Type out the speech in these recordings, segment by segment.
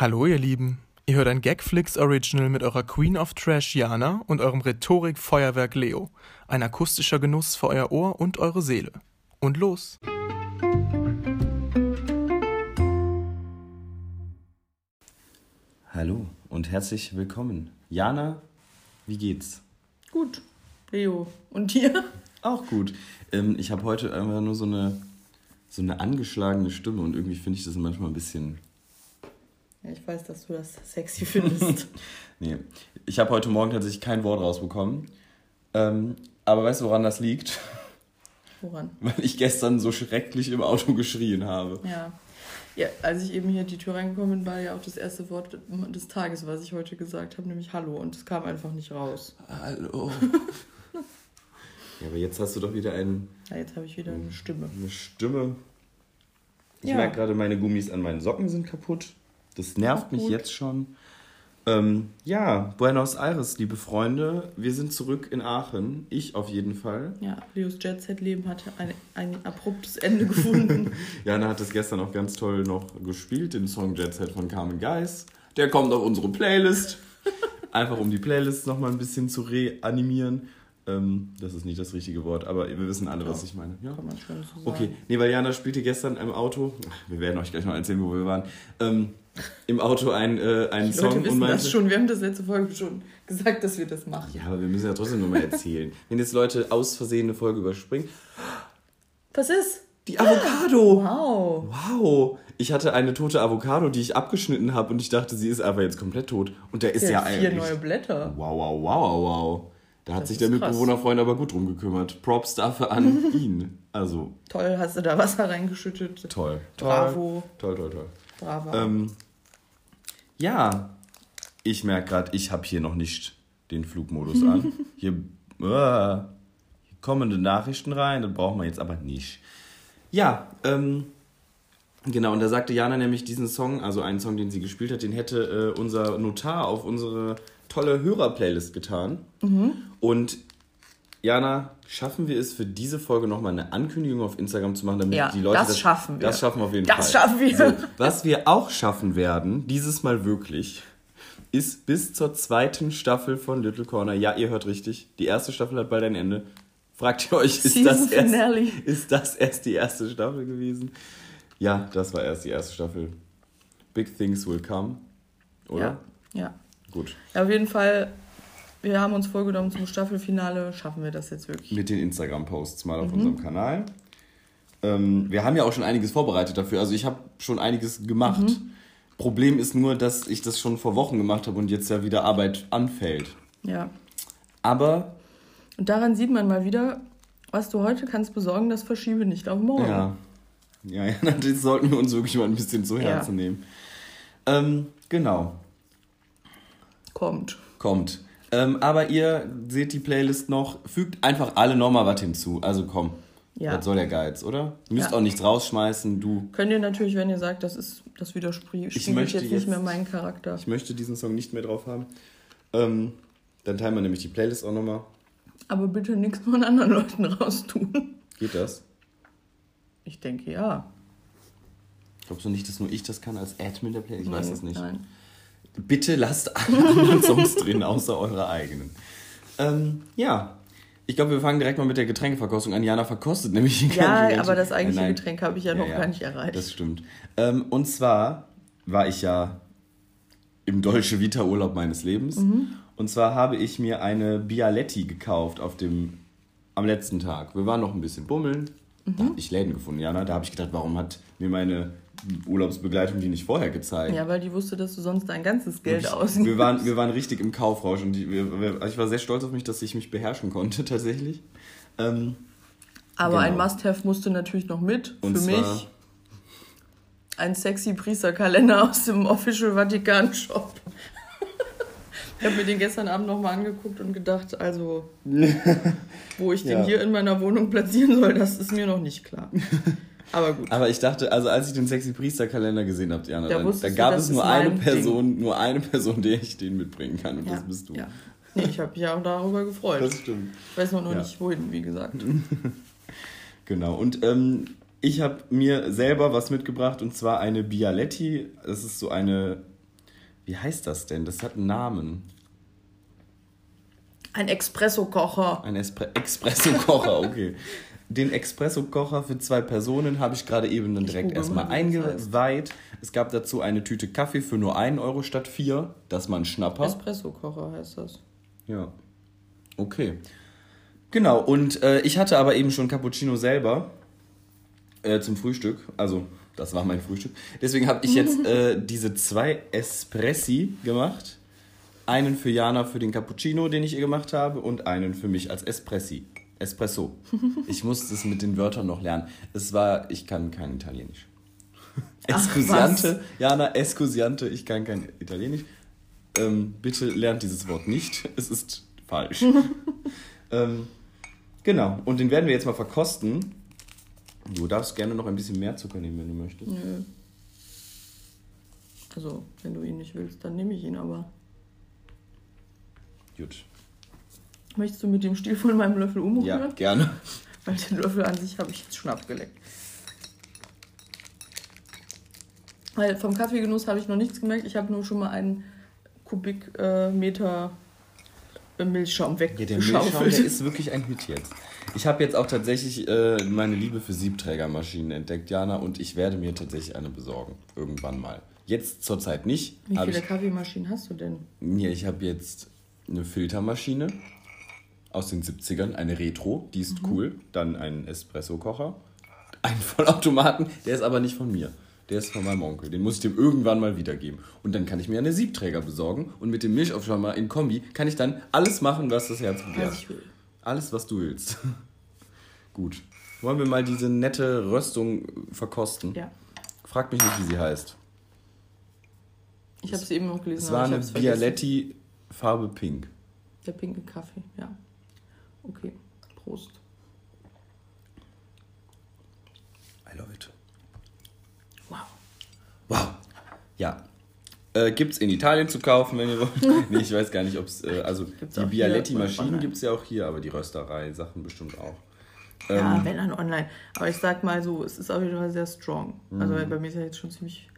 Hallo ihr Lieben, ihr hört ein Gagflix Original mit eurer Queen of Trash Jana und eurem Rhetorik-Feuerwerk Leo. Ein akustischer Genuss für euer Ohr und eure Seele. Und los! Hallo und herzlich willkommen. Jana, wie geht's? Gut, Leo. Und dir? Auch gut. Ähm, ich habe heute einfach nur so eine, so eine angeschlagene Stimme und irgendwie finde ich das manchmal ein bisschen. Ja, ich weiß, dass du das sexy findest. nee, ich habe heute Morgen tatsächlich kein Wort rausbekommen. Ähm, aber weißt du, woran das liegt? Woran? Weil ich gestern so schrecklich im Auto geschrien habe. Ja. Ja, als ich eben hier die Tür reingekommen bin, war ja auch das erste Wort des Tages, was ich heute gesagt habe, nämlich Hallo. Und es kam einfach nicht raus. Hallo. ja, aber jetzt hast du doch wieder einen. Ja, jetzt habe ich wieder eine Stimme. Eine Stimme. Ich Ja. merke gerade, meine Gummis an meinen Socken sind kaputt. Das nervt mich jetzt schon. Ähm, ja, Buenos Aires, liebe Freunde. Wir sind zurück in Aachen. Ich auf jeden Fall. Ja, Leos Jet-Set-Leben hatte ein, ein abruptes Ende gefunden. Jana hat es gestern auch ganz toll noch gespielt, den Song Jet Set von Carmen Geis. Der kommt auf unsere Playlist. Einfach um die Playlist nochmal ein bisschen zu reanimieren. Ähm, das ist nicht das richtige Wort, aber wir wissen alle, was ich meine. Ja? Kann man schon so sagen. Okay, nee, weil Jana spielte gestern im Auto, wir werden euch gleich noch erzählen, wo wir waren, ähm, im Auto ein, äh, einen Song Leute wissen und meinte, das schon. Wir haben das letzte Folge schon gesagt, dass wir das machen. ja, aber wir müssen ja trotzdem nochmal erzählen. Wenn jetzt Leute aus Versehen eine Folge überspringen, Was ist? die Avocado! Wow. Wow! Ich hatte eine tote Avocado, die ich abgeschnitten habe und ich dachte, sie ist einfach jetzt komplett tot. Und der ist ja hat vier eigentlich. neue Blätter. Wow, wow, wow, wow, wow. Da hat Das sich der. Mitbewohnerfreund aber gut drum gekümmert. Props dafür an ihn. Also, Toll, hast du da Wasser reingeschüttet. toll. Toll. Bravo. Toll, toll, toll. Brava. Ähm, ja, ich merke gerade, ich habe hier noch nicht den Flugmodus an. Hier, äh, hier kommende Nachrichten rein, das brauchen wir jetzt aber nicht. Ja, ähm, genau, und da sagte Jana nämlich diesen Song, also einen Song, den sie gespielt hat, den hätte äh, unser Notar auf unsere tolle Hörer-Playlist getan. Und Jana, schaffen wir es für diese Folge nochmal eine Ankündigung auf Instagram zu machen, damit Ja, die Leute das schaffen wir. Das schaffen wir auf jeden Das Fall. schaffen wir. So, was wir auch schaffen werden, dieses Mal wirklich, ist bis zur zweiten Staffel von Little Corner. Ja, ihr hört richtig. Die erste Staffel hat bald ein Ende. Fragt ihr euch, ist das, erst, ist das erst die erste Staffel gewesen? Ja, das war erst die erste Staffel. Big Things Will Come. Oder? Ja. ja. Gut. Ja, auf jeden Fall, wir haben uns vorgenommen, zum Staffelfinale schaffen wir das jetzt wirklich. Mit den Instagram-Posts mal Mhm. auf unserem Kanal. Ähm, wir haben ja auch schon einiges vorbereitet dafür. Also ich habe schon einiges gemacht. Mhm. Problem ist nur, dass ich das schon vor Wochen gemacht habe und jetzt ja wieder Arbeit anfällt. Ja. Aber Und daran sieht man mal wieder, was du heute kannst besorgen, das verschiebe nicht auf morgen. ja, ja, ja, das sollten wir uns wirklich mal ein bisschen zu Herzen nehmen. Ähm, genau, Kommt. kommt. Ähm, aber ihr seht die Playlist noch, fügt einfach alle nochmal was hinzu. Also komm, Ja. was soll der Geiz, oder? Müsst Ja. auch nichts rausschmeißen, du. Könnt ihr natürlich, wenn ihr sagt, das ist, das widerspiegelt Ich möchte jetzt jetzt- nicht mehr meinen Charakter. Ich möchte diesen Song nicht mehr drauf haben. Ähm, dann teilen wir nämlich die Playlist auch nochmal. Aber bitte nichts von anderen Leuten raustun. Geht das? Ich denke ja. Glaubst du nicht, dass nur ich das kann als Admin der Playlist? Ich weiß Nee, das nicht. Nein. Bitte lasst alle anderen Songs drin, außer eure eigenen. Ähm, ja. Ich glaube, wir fangen direkt mal mit der Getränkeverkostung an. Jana verkostet nämlich hier Ja, nicht aber das eigentliche Äh, nein. Getränk habe ich ja noch gar nicht erreicht. Das stimmt. Ähm, und zwar war ich ja im Dolce Vita Urlaub meines Lebens. Mhm. Und zwar habe ich mir eine Bialetti gekauft auf dem, am letzten Tag. Wir waren noch ein bisschen bummeln. Da Mhm. habe ich Läden gefunden, Jana. Da habe ich gedacht, warum hat mir meine Urlaubsbegleitung die nicht vorher gezeigt? Ja, weil die wusste, dass du sonst dein ganzes Geld ich, ausgibst. wir, waren, wir waren richtig im Kaufrausch und die, wir, wir, ich war sehr stolz auf mich, dass ich mich beherrschen konnte tatsächlich. Ähm, Aber ein Genau. Must-Have musste natürlich noch mit. Und Für mich ein sexy Priesterkalender aus dem Official Vatikan Shop. Ich habe mir den gestern Abend nochmal angeguckt und gedacht, also, wo ich den Ja. hier in meiner Wohnung platzieren soll, das ist mir noch nicht klar. Aber gut. aber ich dachte, also als ich den sexy Priesterkalender gesehen habe, Jana, Da dann, wusstest da du, gab das es nur eine Person, nur eine Person, der ich den mitbringen kann und ja, das bist du. Ja. Nee, ich habe mich ja auch darüber gefreut. Das stimmt. ich weiß noch, noch ja. nicht, wohin, wie gesagt. Genau. Und ähm, ich habe mir selber was mitgebracht und zwar eine Bialetti. Das ist so eine Wie heißt das denn? Das hat einen Namen. Ein Espresso-Kocher. Ein Espre Espresso-Kocher, okay. Den Espresso-Kocher für zwei Personen habe ich gerade eben dann direkt erstmal eingeweiht. Es gab dazu eine Tüte Kaffee für nur 1 Euro statt 4. Das ist mal ein Schnapper. Espresso-Kocher heißt das. Ja. Okay. Genau, und äh, ich hatte aber eben schon Cappuccino selber äh, zum Frühstück. Also, das war mein Frühstück. Deswegen habe ich jetzt äh, diese zwei Espressi gemacht. Einen für Jana für den Cappuccino, den ich ihr gemacht habe, und einen für mich als Espressi. Espresso. Ich musste es mit den Wörtern noch lernen. Es war, ich kann kein Italienisch. Escusiante, Jana, escusiante, ich kann kein Italienisch. Ähm, bitte lernt dieses Wort nicht. Es ist falsch. ähm, genau, und den werden wir jetzt mal verkosten. Du darfst gerne noch ein bisschen mehr Zucker nehmen, wenn du möchtest. Nö. Also, wenn du ihn nicht willst, dann nehme ich ihn aber. Gut. Möchtest du mit dem Stiel von meinem Löffel umrühren? Ja, gerne. Weil den Löffel an sich habe ich jetzt schon abgeleckt. Weil vom Kaffeegenuss habe ich noch nichts gemerkt. Ich habe nur schon mal einen Kubikmeter äh, Milchschaum Ja, der Milchschaum, weggeschaufelt. der ist wirklich ein Hit jetzt. Ich habe jetzt auch tatsächlich äh, meine Liebe für Siebträgermaschinen entdeckt, Jana, und ich werde mir tatsächlich eine besorgen. Irgendwann mal. Jetzt zurzeit nicht. Wie viele ich, Kaffeemaschinen hast du denn? mir, ich habe jetzt eine Filtermaschine aus den 70ern, eine Retro, die ist cool. Dann einen Espresso-Kocher, einen Vollautomaten, der ist aber nicht von mir. Der ist von meinem Onkel. Den muss ich dem irgendwann mal wiedergeben. Und dann kann ich mir eine Siebträger besorgen und mit dem Milchaufschäumer in Kombi kann ich dann alles machen, was das Herz begehrt. Was. Alles, was du willst. Gut. Wollen wir mal diese nette Röstung verkosten? Ja. Frag mich nicht, wie sie heißt. Ich habe es eben noch gelesen. Es war eine. Bialetti Farbe Pink. Der pinke Kaffee, ja. Okay, Prost. I love it. Wow. Wow. Ja. Äh, gibt's in Italien zu kaufen, wenn ihr wollt. nee, ich weiß gar nicht, ob es. Äh, also Gibt's die Bialetti-Maschinen gibt es ja auch hier, aber die Rösterei-Sachen bestimmt auch. Ja, Ähm, wenn dann online. Aber ich sag mal so, es ist auf jeden Fall sehr strong. Also Mhm. bei mir ist ja jetzt schon ziemlich,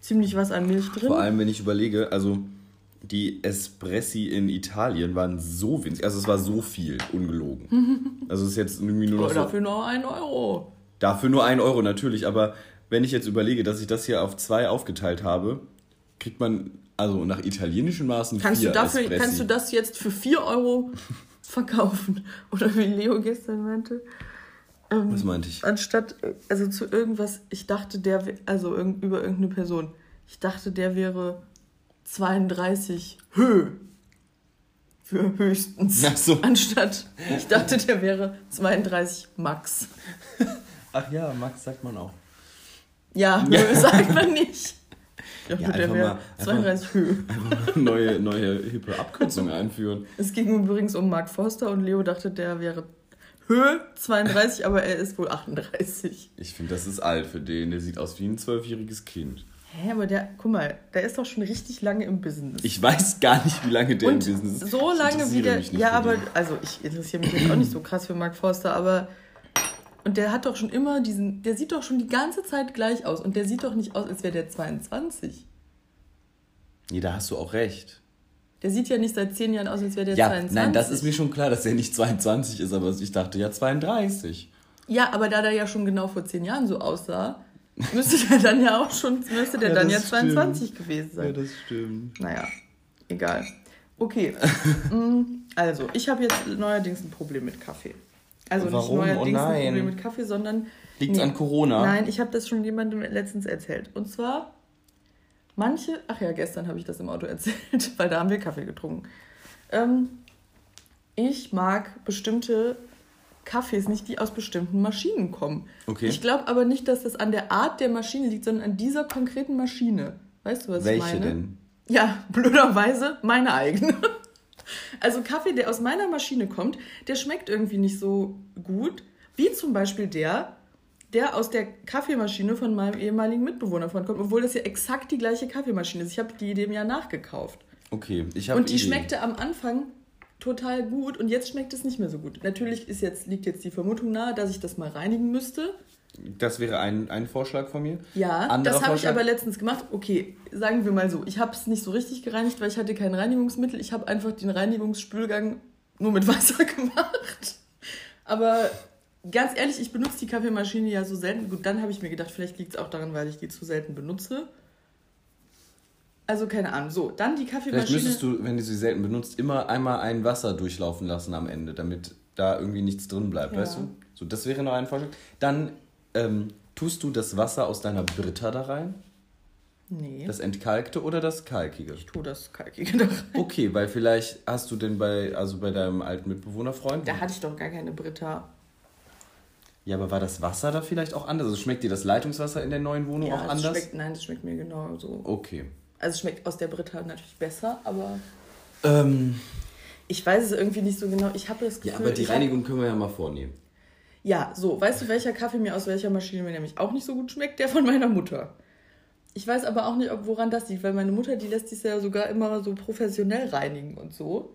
ziemlich was an Milch drin. Vor allem, wenn ich überlege, also die Espressi in Italien waren so winzig. Also es war so viel, ungelogen. Also es ist jetzt irgendwie nur noch Aber so. dafür nur ein Euro. Dafür nur ein Euro natürlich, aber wenn ich jetzt überlege, dass ich das hier auf zwei aufgeteilt habe, kriegt man also nach italienischen Maßen Kannst vier du, dafür, Espressi. kannst du das jetzt für 4 Euro verkaufen? Oder wie Leo gestern meinte? Ähm, Was meinte ich? Anstatt, äh, also zu irgendwas, ich dachte, der, also über irgendeine Person, ich dachte, der wäre 32 Höhe. Für höchstens. Ach so. Anstatt, ich dachte, der wäre 32 Max. Ach ja, Max sagt man auch. Ja, Höhe sagt man nicht. Ich dachte, Ja, der einfach wäre mal- einfach- 32 Höhe. neue, neue hippe Abkürzungen einführen. Es ging übrigens um Mark Forster und Leo dachte, der wäre Höhe 32, aber er ist wohl 38. Ich finde, das ist alt für den. Der sieht aus wie ein zwölfjähriges Kind. Hä, aber der, guck mal, der ist doch schon richtig lange im Business. Ich weiß gar nicht, wie lange der und im Business ist. so lange wie der. Ja, aber, den. also ich interessiere mich jetzt auch nicht so krass für Mark Forster, aber. Und der hat doch schon immer diesen. Der sieht doch schon die ganze Zeit gleich aus. Und der sieht doch nicht aus, als wäre der 22. Nee, da hast du auch recht. Der sieht ja nicht seit 10 Jahren aus, als wäre der Ja, 22. nein, das ist mir schon klar, dass er nicht 22 ist, aber ich dachte ja 32. Ja, aber da der ja schon genau vor 10 Jahren so aussah, müsste der dann ja auch schon. Müsste der Ja, dann ja 22 gewesen sein. das stimmt. Naja, egal. Okay, mm, also ich habe jetzt neuerdings ein Problem mit Kaffee. Also Warum? nicht neuerdings Oh ein. Problem mit Kaffee, sondern... Liegt's an Corona? Nein, ich habe das schon jemandem letztens erzählt. Und zwar, manche... Ach ja, gestern habe ich das im Auto erzählt, weil da haben wir Kaffee getrunken. Ähm, ich mag bestimmte Kaffees nicht, die aus bestimmten Maschinen kommen. Okay. Ich glaube aber nicht, dass das an der Art der Maschine liegt, sondern an dieser konkreten Maschine. Weißt du, was Welche ich meine? denn? Ja, blöderweise meine eigene. Also Kaffee, der aus meiner Maschine kommt, der schmeckt irgendwie nicht so gut, wie zum Beispiel der, der aus der Kaffeemaschine von meinem ehemaligen Mitbewohner von kommt, obwohl das ja exakt die gleiche Kaffeemaschine ist. Ich habe die dem ja nachgekauft. Okay, ich habe Und die schmeckte am Anfang total gut und jetzt schmeckt es nicht mehr so gut. Natürlich ist jetzt, liegt jetzt die Vermutung nahe, dass ich das mal reinigen müsste. Das wäre ein, ein Vorschlag von mir. Ja, Anderer das habe ich aber letztens gemacht. Okay, sagen wir mal so, ich habe es nicht so richtig gereinigt, weil ich hatte kein Reinigungsmittel. Ich habe einfach den Reinigungsspülgang nur mit Wasser gemacht. Aber ganz ehrlich, ich benutze die Kaffeemaschine ja so selten. Gut, dann habe ich mir gedacht, vielleicht liegt es auch daran, weil ich die zu selten benutze. Also keine Ahnung. So, dann die Vielleicht Kaffeemaschine. müsstest du, wenn du sie selten benutzt, immer einmal ein Wasser durchlaufen lassen am Ende, damit da irgendwie nichts drin bleibt, Ja. weißt du? So, das wäre noch ein Vorschlag. Dann ähm, tust du das Wasser aus deiner Britta da rein, nee, das entkalkte oder das kalkige? ich tue das kalkige da rein. Okay, weil vielleicht hast du denn bei, also bei deinem alten Mitbewohnerfreund. Da hatte ich doch gar keine Britta. Ja, aber war das Wasser da vielleicht auch anders? Also schmeckt dir das Leitungswasser in der neuen Wohnung Ja, auch anders? schmeckt, nein, das schmeckt mir genauso. Okay. Also es schmeckt aus der Britta natürlich besser, aber Ähm, ich weiß es irgendwie nicht so genau. Ich habe das Gefühl, ja, aber die ich hab- Reinigung können wir ja mal vornehmen. Ja, so, weißt du, welcher Kaffee mir aus welcher Maschine mir nämlich auch nicht so gut schmeckt? Der von meiner Mutter. Ich weiß aber auch nicht, ob, woran das liegt, weil meine Mutter, die lässt sich ja sogar immer so professionell reinigen und so.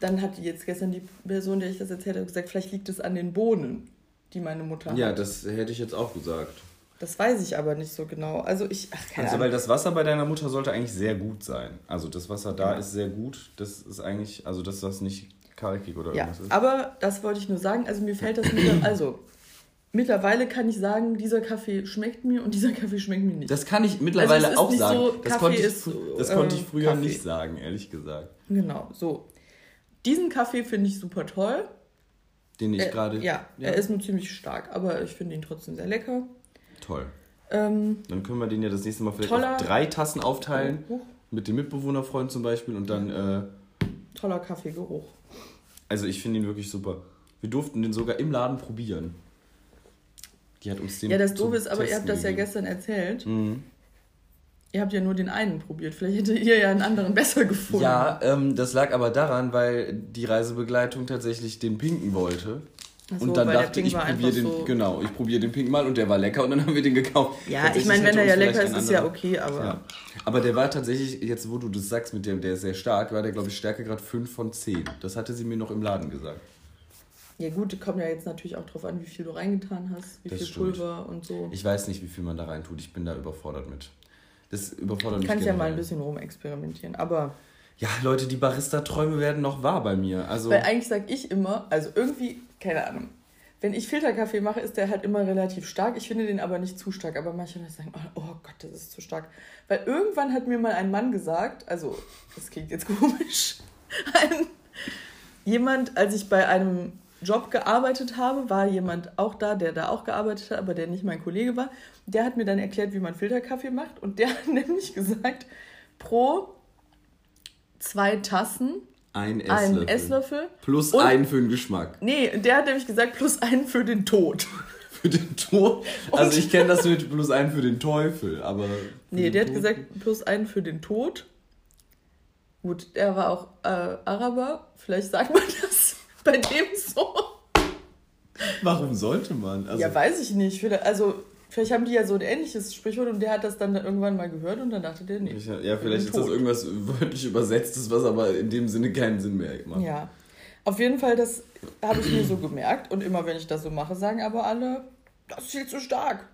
Dann hat die jetzt gestern die Person, der ich das erzählt habe, gesagt, vielleicht liegt es an den Bohnen, die meine Mutter Ja, hat. das hätte ich jetzt auch gesagt. Das weiß ich aber nicht so genau. Also ich, ach, keine Also, weil das Wasser bei deiner Mutter sollte eigentlich sehr gut sein. Also, das Wasser da ist sehr gut. Das ist eigentlich, also, dass das nicht kalkig oder Ja, irgendwas ist. aber das wollte ich nur sagen. Also mir fällt das mittlerweile, also mittlerweile kann ich sagen, dieser Kaffee schmeckt mir und dieser Kaffee schmeckt mir nicht. Das kann ich mittlerweile Also es ist auch nicht sagen. so, das konnte ich, ist so, das konnte ich äh, früher Kaffee. nicht sagen, ehrlich gesagt. Genau, so. Diesen Kaffee finde ich super toll. Den ich Er- gerade. ja, er ist nur ziemlich stark, aber ich finde ihn trotzdem sehr lecker. Toll. Ähm, Dann können wir den ja das nächste Mal vielleicht Toller- auf drei Tassen aufteilen. Huch, Mit dem Mitbewohnerfreund zum Beispiel. Und dann, äh, toller Kaffeegeruch. also ich finde ihn wirklich super. Wir durften den sogar im Laden probieren. Die hat uns den. Ja, das Doofe ist, aber ihr habt das ja gegeben. gestern erzählt. Mhm. Ihr habt ja nur den einen probiert. Vielleicht hättet ihr ja einen anderen besser gefunden. Ja, ähm, das lag aber daran, weil die Reisebegleitung tatsächlich den pinken wollte. So, und dann der dachte Pink ich, probiere den, so- genau, ich probiere den pinken mal und der war lecker und dann haben wir den gekauft. Ja, ich meine, wenn hätte er ja lecker ist, ist ja okay, aber Ja. Aber der war tatsächlich, jetzt wo du das sagst, mit dem, der ist sehr stark, war der, glaube ich, Stärke gerade 5 von 10. Das hatte sie mir noch im Laden gesagt. Ja gut, kommt ja jetzt natürlich auch drauf an, wie viel du reingetan hast, wie Das viel stimmt. Pulver und so. Ich weiß nicht, wie viel man da rein tut. Ich bin da überfordert mit. Das überfordert Du mich kannst ja mal generell. ein bisschen rumexperimentieren. Aber, Ja, Leute, die Barista-Träume werden noch wahr bei mir. Also, weil eigentlich sag ich immer, also irgendwie, keine Ahnung, wenn ich Filterkaffee mache, ist der halt immer relativ stark. Ich finde den aber nicht zu stark. Aber manche Leute sagen, oh, oh Gott, das ist zu stark. Weil irgendwann hat mir mal ein Mann gesagt, also, das klingt jetzt komisch, ein, jemand, als ich bei einem Job gearbeitet habe, war jemand auch da, der da auch gearbeitet hat, aber der nicht mein Kollege war. Der hat mir dann erklärt, wie man Filterkaffee macht. Und der hat nämlich gesagt, pro zwei Tassen ein Esslöffel. einen Esslöffel. Plus Und- einen für den Geschmack. Nee, der hat nämlich gesagt, plus einen für den Tod. Für den Tod. Also ich kenne das mit plus einen für den Teufel, aber. Nee, der hat Tod- gesagt, plus einen für den Tod. Gut, der war auch äh, Araber. Vielleicht sagt man das bei dem so. Warum sollte man? Also, ja, weiß ich nicht. Also, vielleicht haben die ja so ein ähnliches Sprichwort und der hat das dann irgendwann mal gehört und dann dachte der, nee. ich, ja, vielleicht ist das Tod. irgendwas wörtlich übersetztes, was aber in dem Sinne keinen Sinn mehr macht. Ja. Auf jeden Fall, das habe ich mir so gemerkt. Und immer wenn ich das so mache, sagen aber alle, das ist viel zu stark.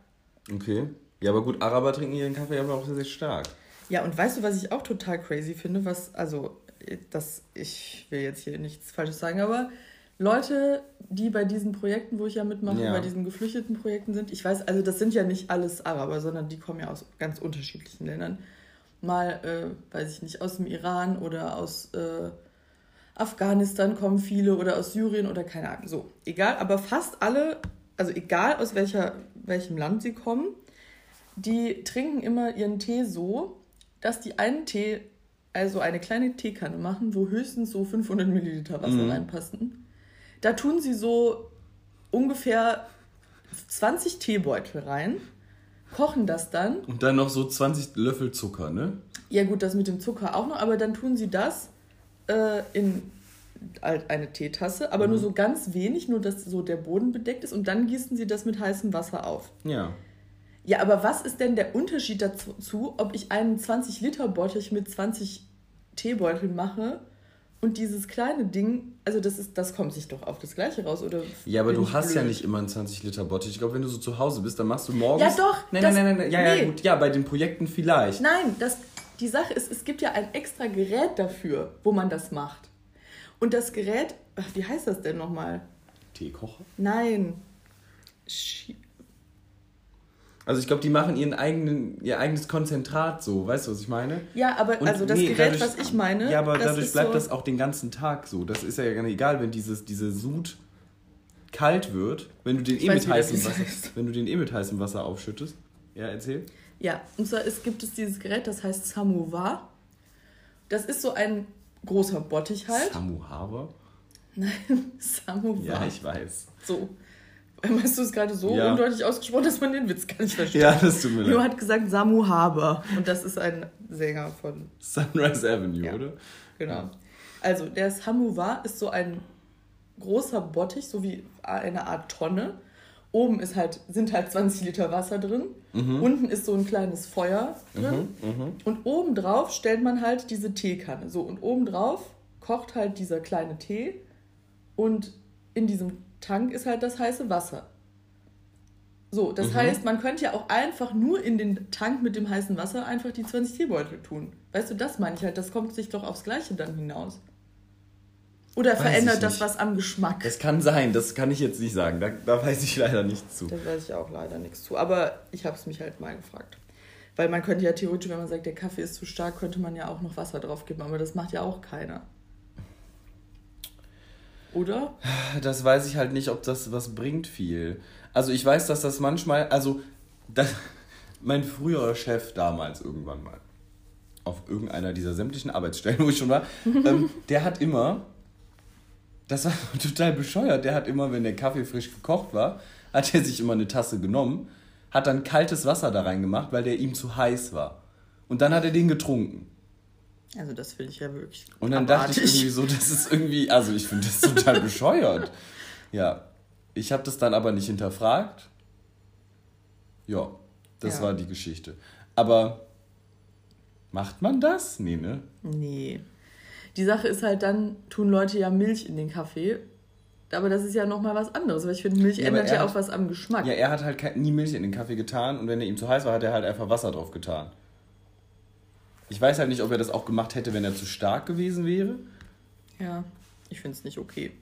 Okay. Ja, aber gut, Araber trinken ihren Kaffee aber auch sehr, sehr stark. Ja, und weißt du, was ich auch total crazy finde, was, also, das, ich will jetzt hier nichts Falsches sagen, aber Leute, die bei diesen Projekten, wo ich ja mitmache, Ja. bei diesen geflüchteten Projekten sind, ich weiß, also das sind ja nicht alles Araber, sondern die kommen ja aus ganz unterschiedlichen Ländern. Mal, äh, weiß ich nicht, aus dem Iran oder aus äh, Afghanistan kommen viele oder aus Syrien oder keine Ahnung. So, egal, aber fast alle, also egal aus welcher, welchem Land sie kommen, die trinken immer ihren Tee so, dass die einen Tee, also eine kleine Teekanne machen, wo höchstens so 500 Milliliter Wasser Mhm. reinpassen. Da tun sie so ungefähr 20 Teebeutel rein, kochen das dann. Und dann noch so 20 Löffel Zucker, ne? Ja gut, das mit dem Zucker auch noch, aber dann tun sie das äh, in eine Teetasse, aber nur so ganz wenig, nur dass so der Boden bedeckt ist und dann gießen sie das mit heißem Wasser auf. Ja. Ja, aber was ist denn der Unterschied dazu, ob ich einen 20-Liter-Bottich mit 20 Teebeuteln mache Und dieses kleine Ding, also das ist, das kommt sich doch auf das Gleiche raus, oder? Ja, aber du hast ja blöd? nicht immer einen 20 Liter Bottich. Ich glaube, wenn du so zu Hause bist, dann machst du morgens. Ja, doch, Nein, das- nein, nein, nein. Ja, ja, nee. gut. Ja, bei den Projekten vielleicht. Nein, das, die Sache ist, es gibt ja ein extra Gerät dafür, wo man das macht. Und das Gerät, ach, wie heißt das denn nochmal? Teekocher? Nein. Schi- Also ich glaube, die machen ihren eigenen, ihr eigenes Konzentrat so. Weißt du, was ich meine? Ja, aber Und also das nee, Gerät, dadurch- was ich meine, Ja, aber dadurch ist bleibt so, das auch den ganzen Tag so. Das ist ja gar nicht egal, wenn dieses, diese Sud kalt wird, wenn du den eh mit heißem Wasser, heißt. wenn du den eh mit heißem Wasser aufschüttest. Ja, erzähl. Ja, und zwar es gibt es dieses Gerät, das heißt Samovar. Das ist so ein großer Bottich halt. Samu Haber? Samovar. Ja, ich weiß. So. Hast du es gerade so Ja. undeutlich ausgesprochen, dass man den Witz gar nicht versteht? Ja, das tut mir leid. hat gesagt Samu Haber. Und das ist ein Sänger von Sunrise Avenue, Ja. oder? Genau. Also, der Samovar ist so ein großer Bottich, so wie eine Art Tonne. Oben ist halt, sind halt 20 Liter Wasser drin. Unten ist so ein kleines Feuer drin. Und obendrauf stellt man halt diese Teekanne. So, und obendrauf kocht halt dieser kleine Tee. Und in diesem Tank ist halt das heiße Wasser. So, das heißt, man könnte ja auch einfach nur in den Tank mit dem heißen Wasser einfach die 20 Teebeutel tun. Weißt du, das meine ich halt. Das kommt sich doch aufs Gleiche dann hinaus. Oder Weiß verändert das was am Geschmack? Das kann sein, das kann ich jetzt nicht sagen. Da, da weiß ich leider nichts zu. Da weiß ich auch leider nichts zu. Aber ich habe es mich halt mal gefragt. Weil man könnte ja theoretisch, wenn man sagt, der Kaffee ist zu stark, könnte man ja auch noch Wasser drauf geben. Aber das macht ja auch keiner. Oder? Das weiß ich halt nicht, ob das was bringt viel. Also ich weiß, dass das manchmal, also das, mein früherer Chef damals irgendwann mal, auf irgendeiner dieser sämtlichen Arbeitsstellen, wo ich schon war, ähm, der hat immer, das war total bescheuert, der hat immer, wenn der Kaffee frisch gekocht war, hat er sich immer eine Tasse genommen, hat dann kaltes Wasser da reingemacht, weil der ihm zu heiß war. Und dann hat er den getrunken. Also das finde ich ja wirklich Und dann dachte ich abartig. irgendwie so, das ist irgendwie, also ich finde das total bescheuert. Ja, ich habe das dann aber nicht hinterfragt. Ja, das Ja. war die Geschichte. Aber macht man das? Nee, ne? Nee. Die Sache ist halt, dann tun Leute ja Milch in den Kaffee. Aber das ist ja nochmal was anderes, weil ich finde, Milch Ja, ändert er ja hat- auch was am Geschmack. Ja, er hat halt nie Milch in den Kaffee getan und wenn er ihm zu heiß war, hat er halt einfach Wasser drauf getan. Ich weiß halt nicht, ob er das auch gemacht hätte, wenn er zu stark gewesen wäre. Ja, ich finde es nicht okay.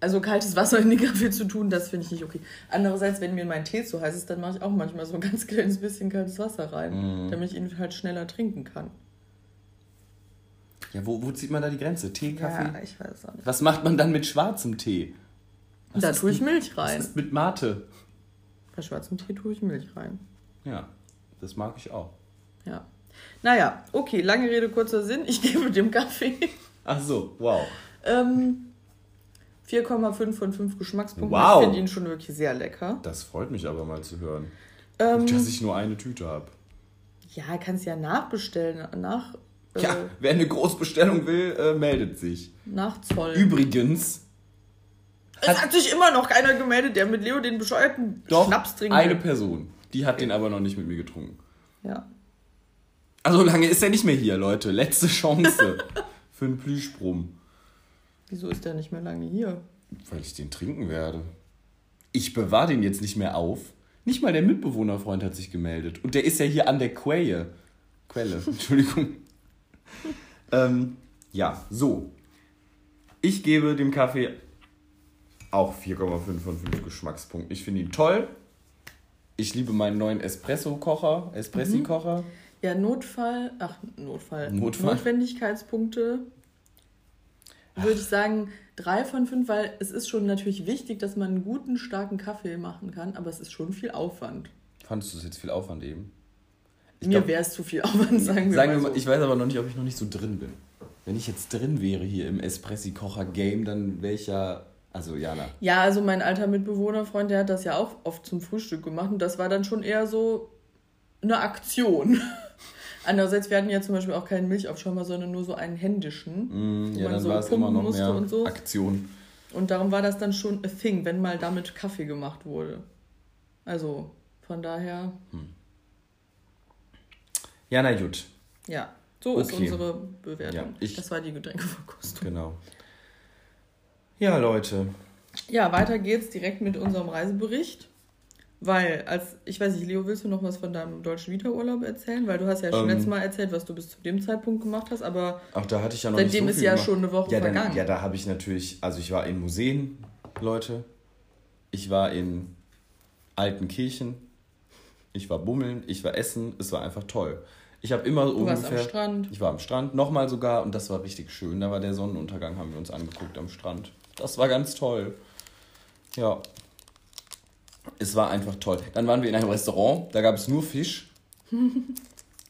Also kaltes Wasser in den Kaffee zu tun, das finde ich nicht okay. Andererseits, wenn mir mein Tee zu heiß ist, dann mache ich auch manchmal so ein ganz kleines bisschen kaltes Wasser rein, Mhm. damit ich ihn halt schneller trinken kann. Ja, wo, wo zieht man da die Grenze? Tee, Kaffee? Ja, ich weiß auch nicht. Was macht man dann mit schwarzem Tee? Was da tue ich Milch Was rein. ist mit Mate? Bei schwarzem Tee tue ich Milch rein. Ja, das mag ich auch. Ja. Naja, okay, lange Rede, kurzer Sinn. Ich gebe dem Kaffee Ach so, wow. ähm, 4,5 von 5 Geschmackspunkten. Wow. Ich finde ihn schon wirklich sehr lecker. Das freut mich aber mal zu hören. Ähm, Dass ich nur eine Tüte habe. ja, kannst ja nachbestellen. Nach, äh, Ja, wer eine Großbestellung will, äh, meldet sich. nach Zoll. Übrigens, Es hat sich immer noch keiner gemeldet, der mit Leo den bescheuerten doch Schnaps trinkt. eine Person. Die hat den aber noch nicht mit mir getrunken. Ja. Also lange ist er nicht mehr hier, Leute. Letzte Chance für einen Plüschbrumm. Wieso ist der nicht mehr lange hier? Weil ich den trinken werde. Ich bewahre den jetzt nicht mehr auf. Nicht mal der Mitbewohnerfreund hat sich gemeldet. Und der ist ja hier an der Quelle. Quelle, Entschuldigung. ähm, ja, so. Ich gebe dem Kaffee auch 4,5 von 5 Geschmackspunkten. Ich finde ihn toll. Ich liebe meinen neuen Espresso-Kocher, Espressi-Kocher. Ja, Notfall, ach, Notfall. Notfall. Notwendigkeitspunkte würde ich sagen drei von fünf, weil es ist schon natürlich wichtig, dass man einen guten, starken Kaffee machen kann, aber es ist schon viel Aufwand. Fandest du es jetzt viel Aufwand eben? Ich Mir wäre es zu viel Aufwand, sagen wir Sagen mal wir so. mal, ich weiß aber noch nicht, ob ich noch nicht so drin bin. Wenn ich jetzt drin wäre hier im Espressi-Kocher-Game, dann wäre ich ja. Also, Jana. Ja, also mein alter Mitbewohnerfreund, der hat das ja auch oft zum Frühstück gemacht und das war dann schon eher so eine Aktion. Andererseits, wir hatten ja zum Beispiel auch keinen Milchaufschäumer, sondern nur so einen händischen, Mm, wo ja, man so pumpen musste und so. Aktion. Und darum war das dann schon a thing, wenn mal damit Kaffee gemacht wurde. Also von daher, Ja, na gut. ja. So ist Okay. unsere Bewertung. Ja, ich- das war die Getränkeverkostung. Genau. Ja, Leute. Ja, weiter geht's direkt mit unserem Reisebericht. Weil, als, ich weiß nicht, Leo, willst du noch was von deinem deutschen Wiederurlaub erzählen? Weil du hast ja schon Ähm. letztes Mal erzählt, was du bis zu dem Zeitpunkt gemacht hast, aber Ach, da hatte ich ja noch Seitdem nicht ist so viel ja gemacht. schon eine Woche ja, dann, vergangen. Ja, da habe ich natürlich, also ich war in Museen, Leute. Ich war in alten Kirchen. Ich war bummeln, ich war essen. Es war einfach toll. Ich habe immer du warst ungefähr... am Strand. Ich war am Strand, nochmal sogar, und das war richtig schön. Da war der Sonnenuntergang, haben wir uns angeguckt am Strand. Das war ganz toll. Ja. Es war einfach toll. Dann waren wir in einem Restaurant, da gab es nur Fisch.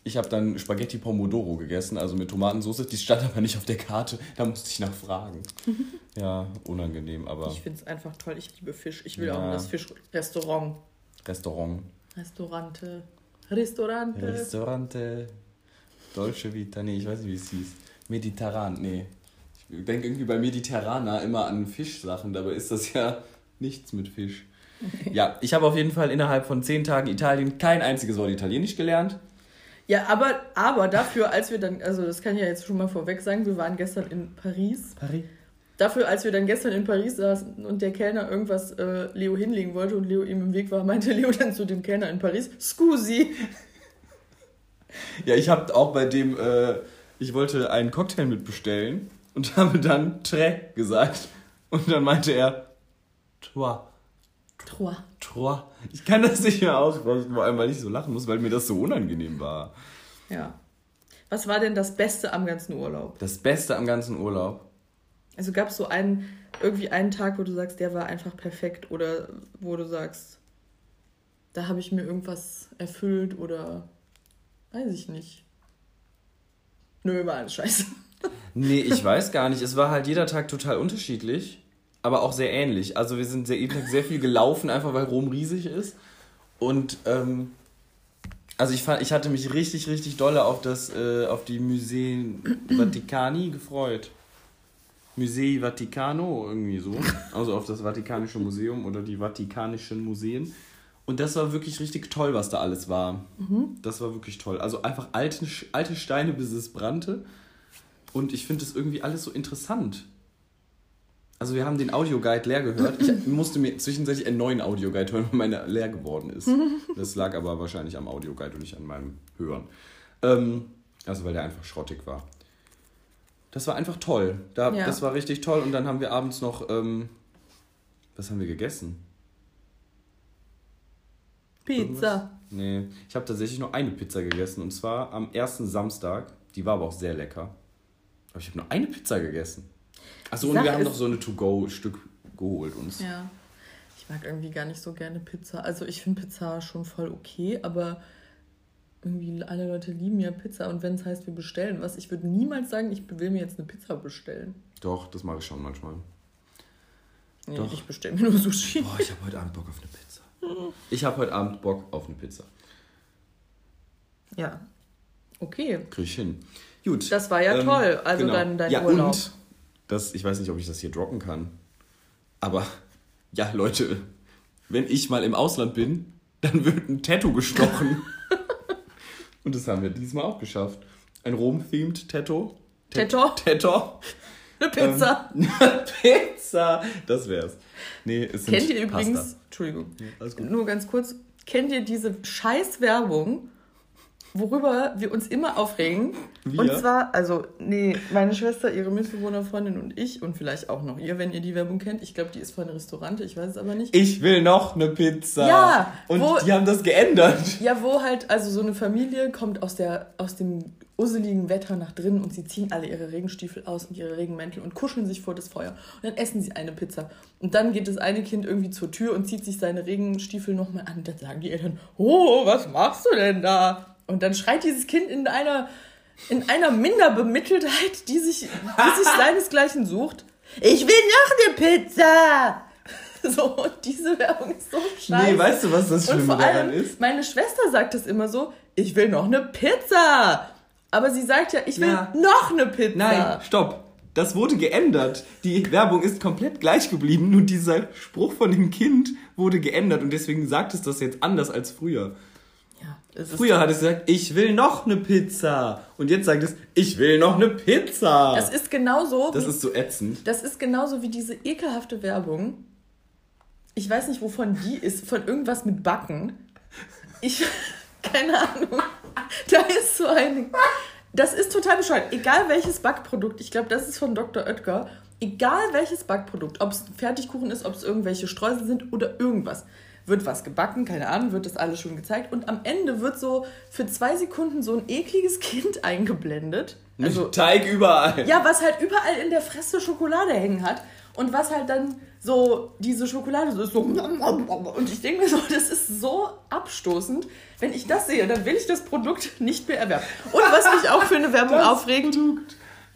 Ich habe dann Spaghetti Pomodoro gegessen, also mit Tomatensauce. Die stand aber nicht auf der Karte, da musste ich nachfragen. Ja, unangenehm, aber Ich finde es einfach toll. Ich liebe Fisch. Ich will Ja. auch in das Fischrestaurant. Restaurant. Restaurante. Restaurante. Restaurante Dolce Vita, nee, ich weiß nicht, wie es hieß. Mediterran, nee. Ich denke irgendwie bei Mediterraner immer an Fischsachen, dabei ist das ja nichts mit Fisch. Ja, ich habe auf jeden Fall innerhalb von zehn Tagen Italien kein einziges Wort Italienisch gelernt. Ja, aber, aber dafür, als wir dann, also das kann ich ja jetzt schon mal vorweg sagen, wir waren gestern in Paris. Paris. Dafür, als wir dann gestern in Paris saßen und der Kellner irgendwas äh, Leo hinlegen wollte und Leo ihm im Weg war, meinte Leo dann zu dem Kellner in Paris, Scusi. Ja, ich habe auch bei dem, äh, ich wollte einen Cocktail mitbestellen und habe dann Tre gesagt. Und dann meinte er, Toi. Trois. Toi. Ich kann das nicht mehr aussprechen, vor allem, weil ich so lachen muss, weil mir das so unangenehm war. Ja. Was war denn das Beste am ganzen Urlaub? Das Beste am ganzen Urlaub. Also gab es so einen, irgendwie einen Tag, wo du sagst, der war einfach perfekt oder wo du sagst, da habe ich mir irgendwas erfüllt oder weiß ich nicht. Nö, war alles scheiße. Nee, ich weiß gar nicht. Es war halt jeder Tag total unterschiedlich, aber auch sehr ähnlich. Also wir sind sehr, jeden Tag sehr viel gelaufen, einfach weil Rom riesig ist. Und ähm, also ich fand, ich hatte mich richtig, richtig dolle auf das, äh, auf die Museen Vaticani gefreut. Musei Vaticano, irgendwie so. Also auf das Vatikanische Museum oder die Vatikanischen Museen. Und das war wirklich richtig toll, was da alles war. Das war wirklich toll. Also einfach alte, alte Steine, bis es brannte. Und ich finde das irgendwie alles so interessant. Also wir haben den Audioguide leer gehört. Ich musste mir zwischenzeitlich einen neuen Audioguide hören, weil meiner leer geworden ist. Das lag aber wahrscheinlich am Audioguide und nicht an meinem Hören. Ähm, also weil der einfach schrottig war. Das war einfach toll. Da, Ja. Das war richtig toll. Und dann haben wir abends noch... Ähm, was haben wir gegessen? Pizza. Nee, ich habe tatsächlich nur eine Pizza gegessen. Und zwar am ersten Samstag. Die war aber auch sehr lecker. Aber ich habe nur eine Pizza gegessen. Achso, und wir haben noch so eine To-Go-Stück geholt uns. Ja. Ich mag irgendwie gar nicht so gerne Pizza. Also ich finde Pizza schon voll okay, aber irgendwie alle Leute lieben ja Pizza und wenn es heißt, wir bestellen was, ich würde niemals sagen, ich will mir jetzt eine Pizza bestellen. Doch, das mache ich schon manchmal. Nee, Doch. ich bestelle mir nur Sushi. Boah, ich habe heute Abend Bock auf eine Pizza. Ich habe heute Abend Bock auf eine Pizza. Ja. Okay. Krieg ich hin. Gut. Das war ja toll. Also dann dein ja, Urlaub. Und das, ich weiß nicht, ob ich das hier droppen kann. Aber ja, Leute, wenn ich mal im Ausland bin, dann wird ein Tattoo gestochen. und das haben wir diesmal auch geschafft. Ein Rom-themed Tattoo. Tattoo? Tattoo. Eine Pizza. Pizza. Das wär's. Nee, es sind Kennt ihr Pasta. übrigens, Entschuldigung, alles gut. nur ganz kurz, kennt ihr diese scheiß Werbung, worüber wir uns immer aufregen? Wir? Und zwar, also, nee, meine Schwester, ihre Mitbewohnerfreundin und ich und vielleicht auch noch ihr, wenn ihr die Werbung kennt. Ich glaube, die ist von Restaurante, ich weiß es aber nicht. Ich will noch eine Pizza. Ja, Und wo- die haben das geändert. Ja, wo halt, also so eine Familie kommt aus, der, aus dem usseligen Wetter nach drinnen und sie ziehen alle ihre Regenstiefel aus und ihre Regenmäntel und kuscheln sich vor das Feuer. Und dann essen sie eine Pizza. Und dann geht das eine Kind irgendwie zur Tür und zieht sich seine Regenstiefel nochmal an. Und dann sagen die Eltern, oh, was machst du denn da? Und dann schreit dieses Kind in einer, in einer Minderbemitteltheit, die sich, die sich seinesgleichen sucht. Ich will noch eine Pizza! So, und diese Werbung ist so scheiße. Nee, weißt du, was das Und Schlimme vor daran allem, ist? meine Schwester sagt das immer so, ich will noch eine Pizza. Aber sie sagt ja, ich will Ja. noch eine Pizza. Nein, stopp. Das wurde geändert. Die Werbung ist komplett gleich geblieben, nur dieser Spruch von dem Kind wurde geändert und deswegen sagt es das jetzt anders als früher. Ja, Früher hat es gesagt, ich will noch eine Pizza. Und jetzt sagt es, ich will noch eine Pizza. Das ist genauso. Das wie- ist so ätzend. Das ist genauso wie diese ekelhafte Werbung. Ich weiß nicht, wovon die ist, von irgendwas mit Backen. Ich, keine Ahnung. Da ist so ein. Das ist total bescheuert. Egal welches Backprodukt, ich glaube, das ist von Dr. Oetker. Egal welches Backprodukt, ob es Fertigkuchen ist, ob es irgendwelche Streusel sind oder irgendwas, wird was gebacken, keine Ahnung, wird das alles schon gezeigt. Und am Ende wird so für zwei Sekunden so ein ekliges Kind eingeblendet. Also, Teig überall. ja, was halt überall in der Fresse Schokolade hängen hat und was halt dann so diese Schokolade so ist so und ich denke mir so, das ist so abstoßend. Wenn ich das sehe, dann will ich das Produkt nicht mehr erwerben. Und was mich auch für eine Werbung aufregt,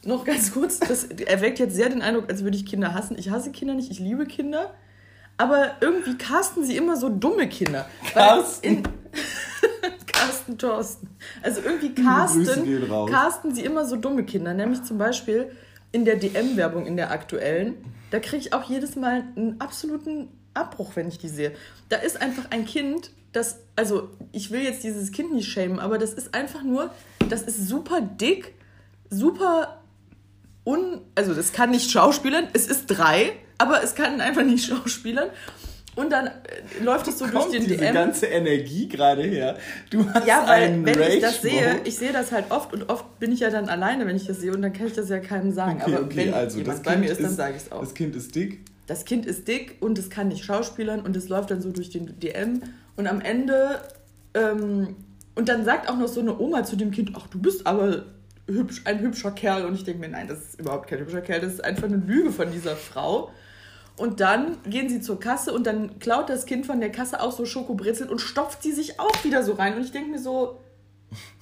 noch ganz kurz, das erweckt jetzt sehr den Eindruck, als würde ich Kinder hassen. Ich hasse Kinder nicht, ich liebe Kinder. Aber irgendwie casten sie immer so dumme Kinder. Carsten. Carsten Thorsten. Also irgendwie casten, casten sie immer so dumme Kinder. Nämlich zum Beispiel in der DM-Werbung, in der aktuellen. Da kriege ich auch jedes Mal einen absoluten Abbruch, wenn ich die sehe. Da ist einfach ein Kind, das, also ich will jetzt dieses Kind nicht schämen, aber das ist einfach nur, das ist super dick, super un, also das kann nicht schauspielern, es ist drei, aber es kann einfach nicht schauspielern. Und dann äh, läuft es so durch Kommt den diese DM. ganze Energie gerade her. Du hast Ja, weil einen wenn ich das sehe, ich sehe das halt oft und oft bin ich ja dann alleine, wenn ich das sehe und dann kann ich das ja keinem sagen. Okay, Aber okay, wenn also jemand das bei kind mir ist, dann sage ich es auch. Das Kind ist dick. Das Kind ist dick und es kann nicht schauspielern und es läuft dann so durch den DM und am Ende ähm, und dann sagt auch noch so eine Oma zu dem Kind, ach du bist aber hübsch, ein hübscher Kerl und ich denke mir, nein, das ist überhaupt kein hübscher Kerl, das ist einfach eine Lüge von dieser Frau. Und dann gehen sie zur Kasse und dann klaut das Kind von der Kasse auch so Schokobrezeln und stopft sie sich auch wieder so rein. Und ich denke mir so,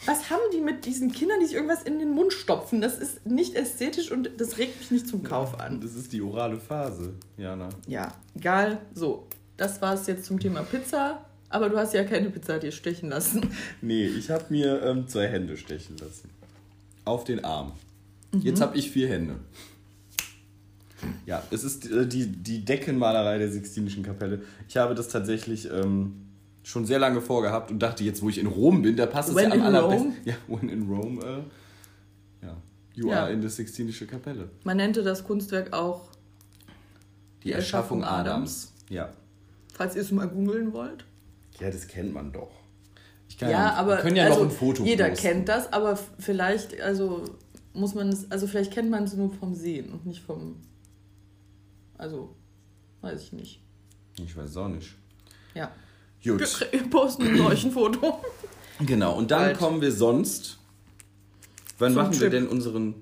was haben die mit diesen Kindern, die sich irgendwas in den Mund stopfen? Das ist nicht ästhetisch und das regt mich nicht zum Kauf an. Das ist die orale Phase, Jana. Ja, egal. So, das war es jetzt zum Thema Pizza. Aber du hast ja keine Pizza dir stechen lassen. Nee, ich habe mir ähm, zwei Hände stechen lassen. Auf den Arm. Mhm. Jetzt habe ich vier Hände. Ja, es ist äh, die, die Deckenmalerei der Sixtinischen Kapelle. Ich habe das tatsächlich ähm, schon sehr lange vorgehabt und dachte, jetzt wo ich in Rom bin, da passt es When ja am allerbesten. Ja, when in Rome, äh, ja. You Ja. are in the Sixtinische Kapelle. Man nannte das Kunstwerk auch, Die, Erschaffung Adams. Ja. falls ihr es mal googeln wollt. Ja, das kennt man doch. Ich kann Ja, wir aber können ja also, noch ein Foto jeder posten. kennt das, aber vielleicht, also muss man es, also vielleicht kennt man es nur vom Sehen und nicht vom, also weiß ich nicht. Ich weiß es auch nicht. Ja. Gut. Wir, wir posten ein euch ein Foto. Genau, und dann Bald. kommen wir sonst. Wann Zum machen wir Trip. denn unseren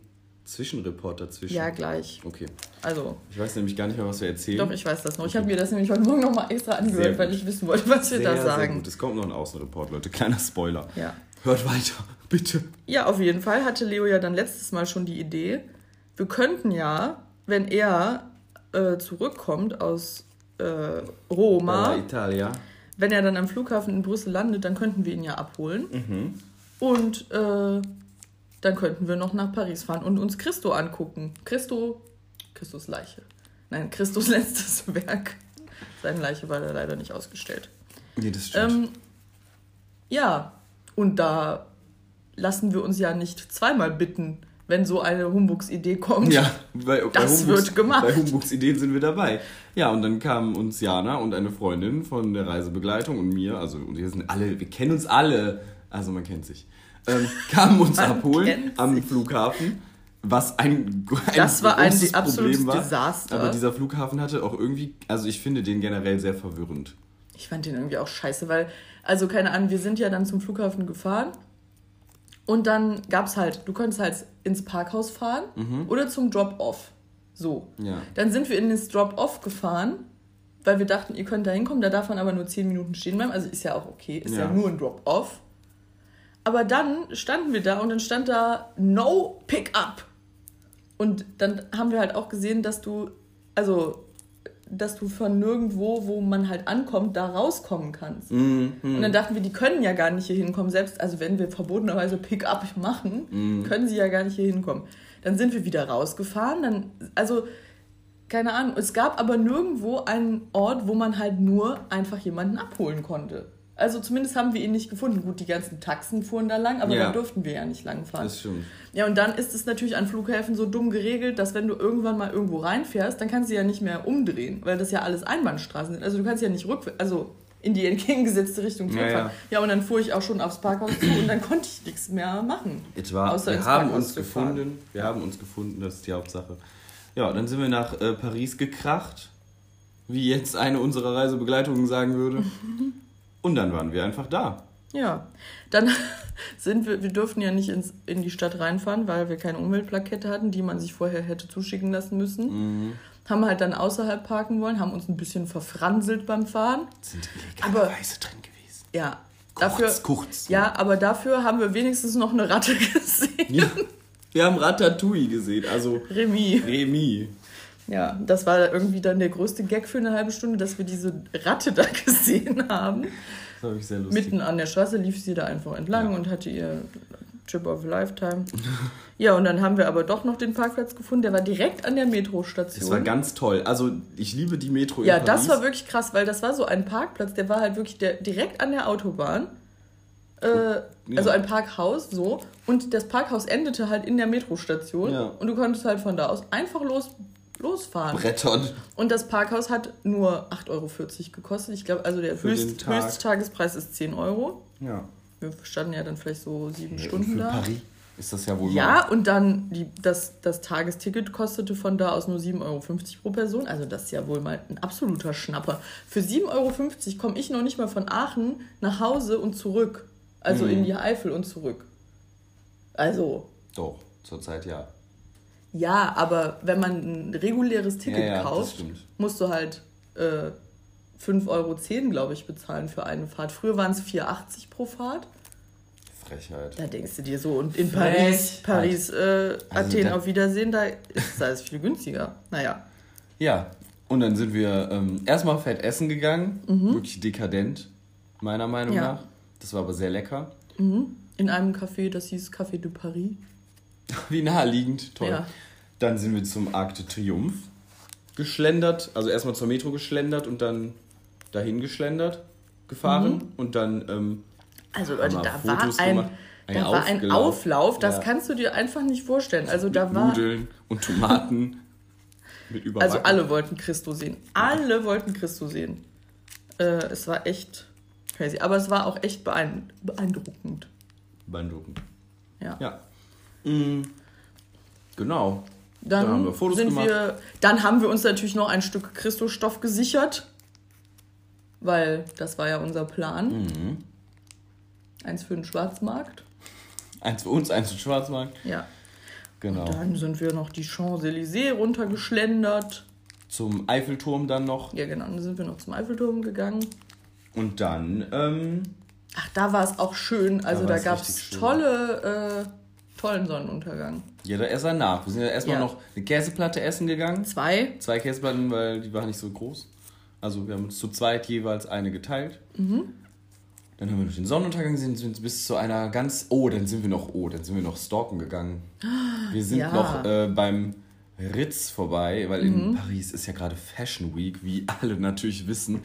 Zwischenreport dazwischen? Ja, gleich. Okay. Also, Ich weiß nämlich gar nicht mehr, was wir erzählen. doch, ich weiß das noch. Ich habe mir das nämlich heute Morgen nochmal extra Sehr angehört, weil ich wissen wollte, was wir sehr, da sehr sagen. gut. Es kommt noch ein Außenreport, Leute. Kleiner Spoiler. Ja. Hört weiter, bitte. Ja, auf jeden Fall hatte Leo ja dann letztes Mal schon die Idee, wir könnten ja, wenn er äh, zurückkommt aus äh, Roma, Bella Italia. wenn er dann am Flughafen in Brüssel landet, dann könnten wir ihn ja abholen. Mhm. Und äh, dann könnten wir noch nach Paris fahren und uns Christo angucken. Christo, Christus Leiche. Nein, Christus letztes Werk. Seine Leiche war da leider nicht ausgestellt. Nee, das stimmt. Ähm, ja, und da lassen wir uns ja nicht zweimal bitten, wenn so eine Humbugs-Idee kommt. ja, bei, bei das wird gemacht. Bei Humbugs Ideen sind wir dabei. Ja, und dann kamen uns Jana und eine Freundin von der Reisebegleitung und mir, also und wir sind alle, wir kennen uns alle, also man kennt sich, ähm, kamen uns Man abholen am sich. Flughafen. Was ein, ein Das war ein absolutes war. Desaster. Aber dieser Flughafen hatte auch irgendwie, also ich finde den generell sehr verwirrend. Ich fand den irgendwie auch scheiße, weil, also keine Ahnung, wir sind ja dann zum Flughafen gefahren und dann gab's halt, du konntest halt ins Parkhaus fahren oder zum Drop-Off. So. Ja. Dann sind wir in das Drop-Off gefahren, weil wir dachten, ihr könnt da hinkommen, da darf man aber nur 10 Minuten stehen bleiben, also ist ja auch okay, ist ja, Ja. nur ein Drop-Off. Aber dann standen wir da und dann stand da No Pickup. Und dann haben wir halt auch gesehen, dass du, also, dass du von nirgendwo, wo man halt ankommt, da rauskommen kannst. Mhm. Und dann dachten wir, die können ja gar nicht hier hinkommen. Selbst, also wenn wir verbotenerweise Pickup machen, können sie ja gar nicht hier hinkommen. Dann sind wir wieder rausgefahren. Dann, also, keine Ahnung. Es gab aber nirgendwo einen Ort, wo man halt nur einfach jemanden abholen konnte. Also zumindest haben wir ihn nicht gefunden. Gut, die ganzen Taxen fuhren da lang, aber Ja. da durften wir ja nicht lang fahren. Das stimmt. Ja, und dann ist es natürlich an Flughäfen so dumm geregelt, dass wenn du irgendwann mal irgendwo reinfährst, dann kannst du ja nicht mehr umdrehen, weil das ja alles Einbahnstraßen sind. Also du kannst ja nicht rückwärts, also in die entgegengesetzte Richtung Ja, zurückfahren. ja. Ja, und dann fuhr ich auch schon aufs Parkhaus zu und dann konnte ich nichts mehr machen. Etwa, Außer wir haben Parkhaus uns zu fahren. gefunden. Wir haben uns gefunden, das ist die Hauptsache. Ja, dann sind wir nach äh, Paris gekracht, wie jetzt eine unserer Reisebegleitungen sagen würde. Und dann waren wir einfach da. Ja, dann sind wir, wir durften ja nicht ins, in die Stadt reinfahren, weil wir keine Umweltplakette hatten, die man sich vorher hätte zuschicken lassen müssen. Mhm. Haben halt dann außerhalb parken wollen, haben uns ein bisschen verfranselt beim Fahren. Sind illegalerweise drin gewesen. Ja, Kurz, dafür, kurz. ja, aber dafür haben wir wenigstens noch eine Ratte gesehen. Ja. Wir haben Ratatouille gesehen, also Remy. Remy. Ja, das war irgendwie dann der größte Gag für eine halbe Stunde, dass wir diese Ratte da gesehen haben. Das habe ich sehr lustig. Mitten an der Straße lief sie da einfach entlang Ja. und hatte ihr Trip of a Lifetime. ja, und dann haben wir aber doch noch den Parkplatz gefunden. Der war direkt an der Metrostation. Es war ganz toll. Also ich liebe die Metro ja, das war wirklich krass, weil das war so ein Parkplatz, der war halt wirklich der, direkt an der Autobahn. Äh, Also ein Parkhaus, so. Und das Parkhaus endete halt in der Metrostation. Ja. Und du konntest halt von da aus einfach los, losfahren. Brettern. Und das Parkhaus hat nur 8,40 Euro gekostet. Ich glaube, also der Höchst, Tag. Höchsttagespreis ist 10 Euro. Ja. Wir standen ja dann vielleicht so sieben Und Stunden für da. Paris ist das ja wohl Ja, und dann die, das, das Tagesticket kostete von da aus nur 7,50 Euro pro Person. Also das ist ja wohl mal ein absoluter Schnapper. Für 7,50 Euro komme ich noch nicht mal von Aachen nach Hause und zurück. Also Mhm. in die Eifel und zurück. Also, Doch, zurzeit ja. Ja, aber wenn man ein reguläres Ticket Ja, ja, kauft, musst du halt äh, 5,10 Euro, glaube ich, bezahlen für eine Fahrt. Früher waren es 4,80 pro Fahrt. Frechheit. Da denkst du dir so, und in. Paris, Paris, äh, Also Athen auf Wiedersehen, da ist alles viel günstiger. Naja. Ja, und dann sind wir ähm, erstmal fett essen gegangen. Mhm. Wirklich dekadent, meiner Meinung Ja. nach. Das war aber sehr lecker. In einem Café, das hieß Café de Paris. Wie naheliegend, toll. Ja. Dann sind wir zum Arc de Triomphe geschlendert. Also erstmal zur Metro geschlendert und dann dahin geschlendert, gefahren. Und dann ähm, Also Leute, da war Fotos ein, gemacht. Ein da war ein. Auflauf, das Ja. kannst du dir einfach nicht vorstellen. Also da mit war, Nudeln und Tomaten mit Überbacken. also alle wollten Christo sehen. Alle wollten Christo sehen. Äh, es war echt crazy, aber es war auch echt beein- beeindruckend. Beeindruckend. Ja. Ja. Mm, genau. Dann, Dann haben wir Fotos sind gemacht. wir, dann haben wir uns natürlich noch ein Stück Christostoff gesichert, weil das war ja unser Plan. Mhm. Eins für den Schwarzmarkt. Eins für uns, eins für den Schwarzmarkt. Ja. Genau. Dann sind wir noch die Champs-Élysées runtergeschlendert. Zum Eiffelturm dann noch. Ja, genau. Dann sind wir noch zum Eiffelturm gegangen. Und dann, ähm, Ach, da war es auch schön. Also Da da, gab es tolle, äh, tollen Sonnenuntergang. ja, da erst danach. Wir sind ja erstmal Ja. noch eine Käseplatte essen gegangen. Zwei. Zwei Käseplatten, weil die waren nicht so groß. Also wir haben uns zu zweit jeweils eine geteilt. Mhm. Dann haben wir durch den Sonnenuntergang gesehen, sind bis zu einer ganz. Oh, dann sind wir noch. Oh, dann sind wir noch stalken gegangen. Wir sind Ja. noch äh, beim Ritz vorbei, weil in Mhm. Paris ist ja gerade Fashion Week, wie alle natürlich wissen.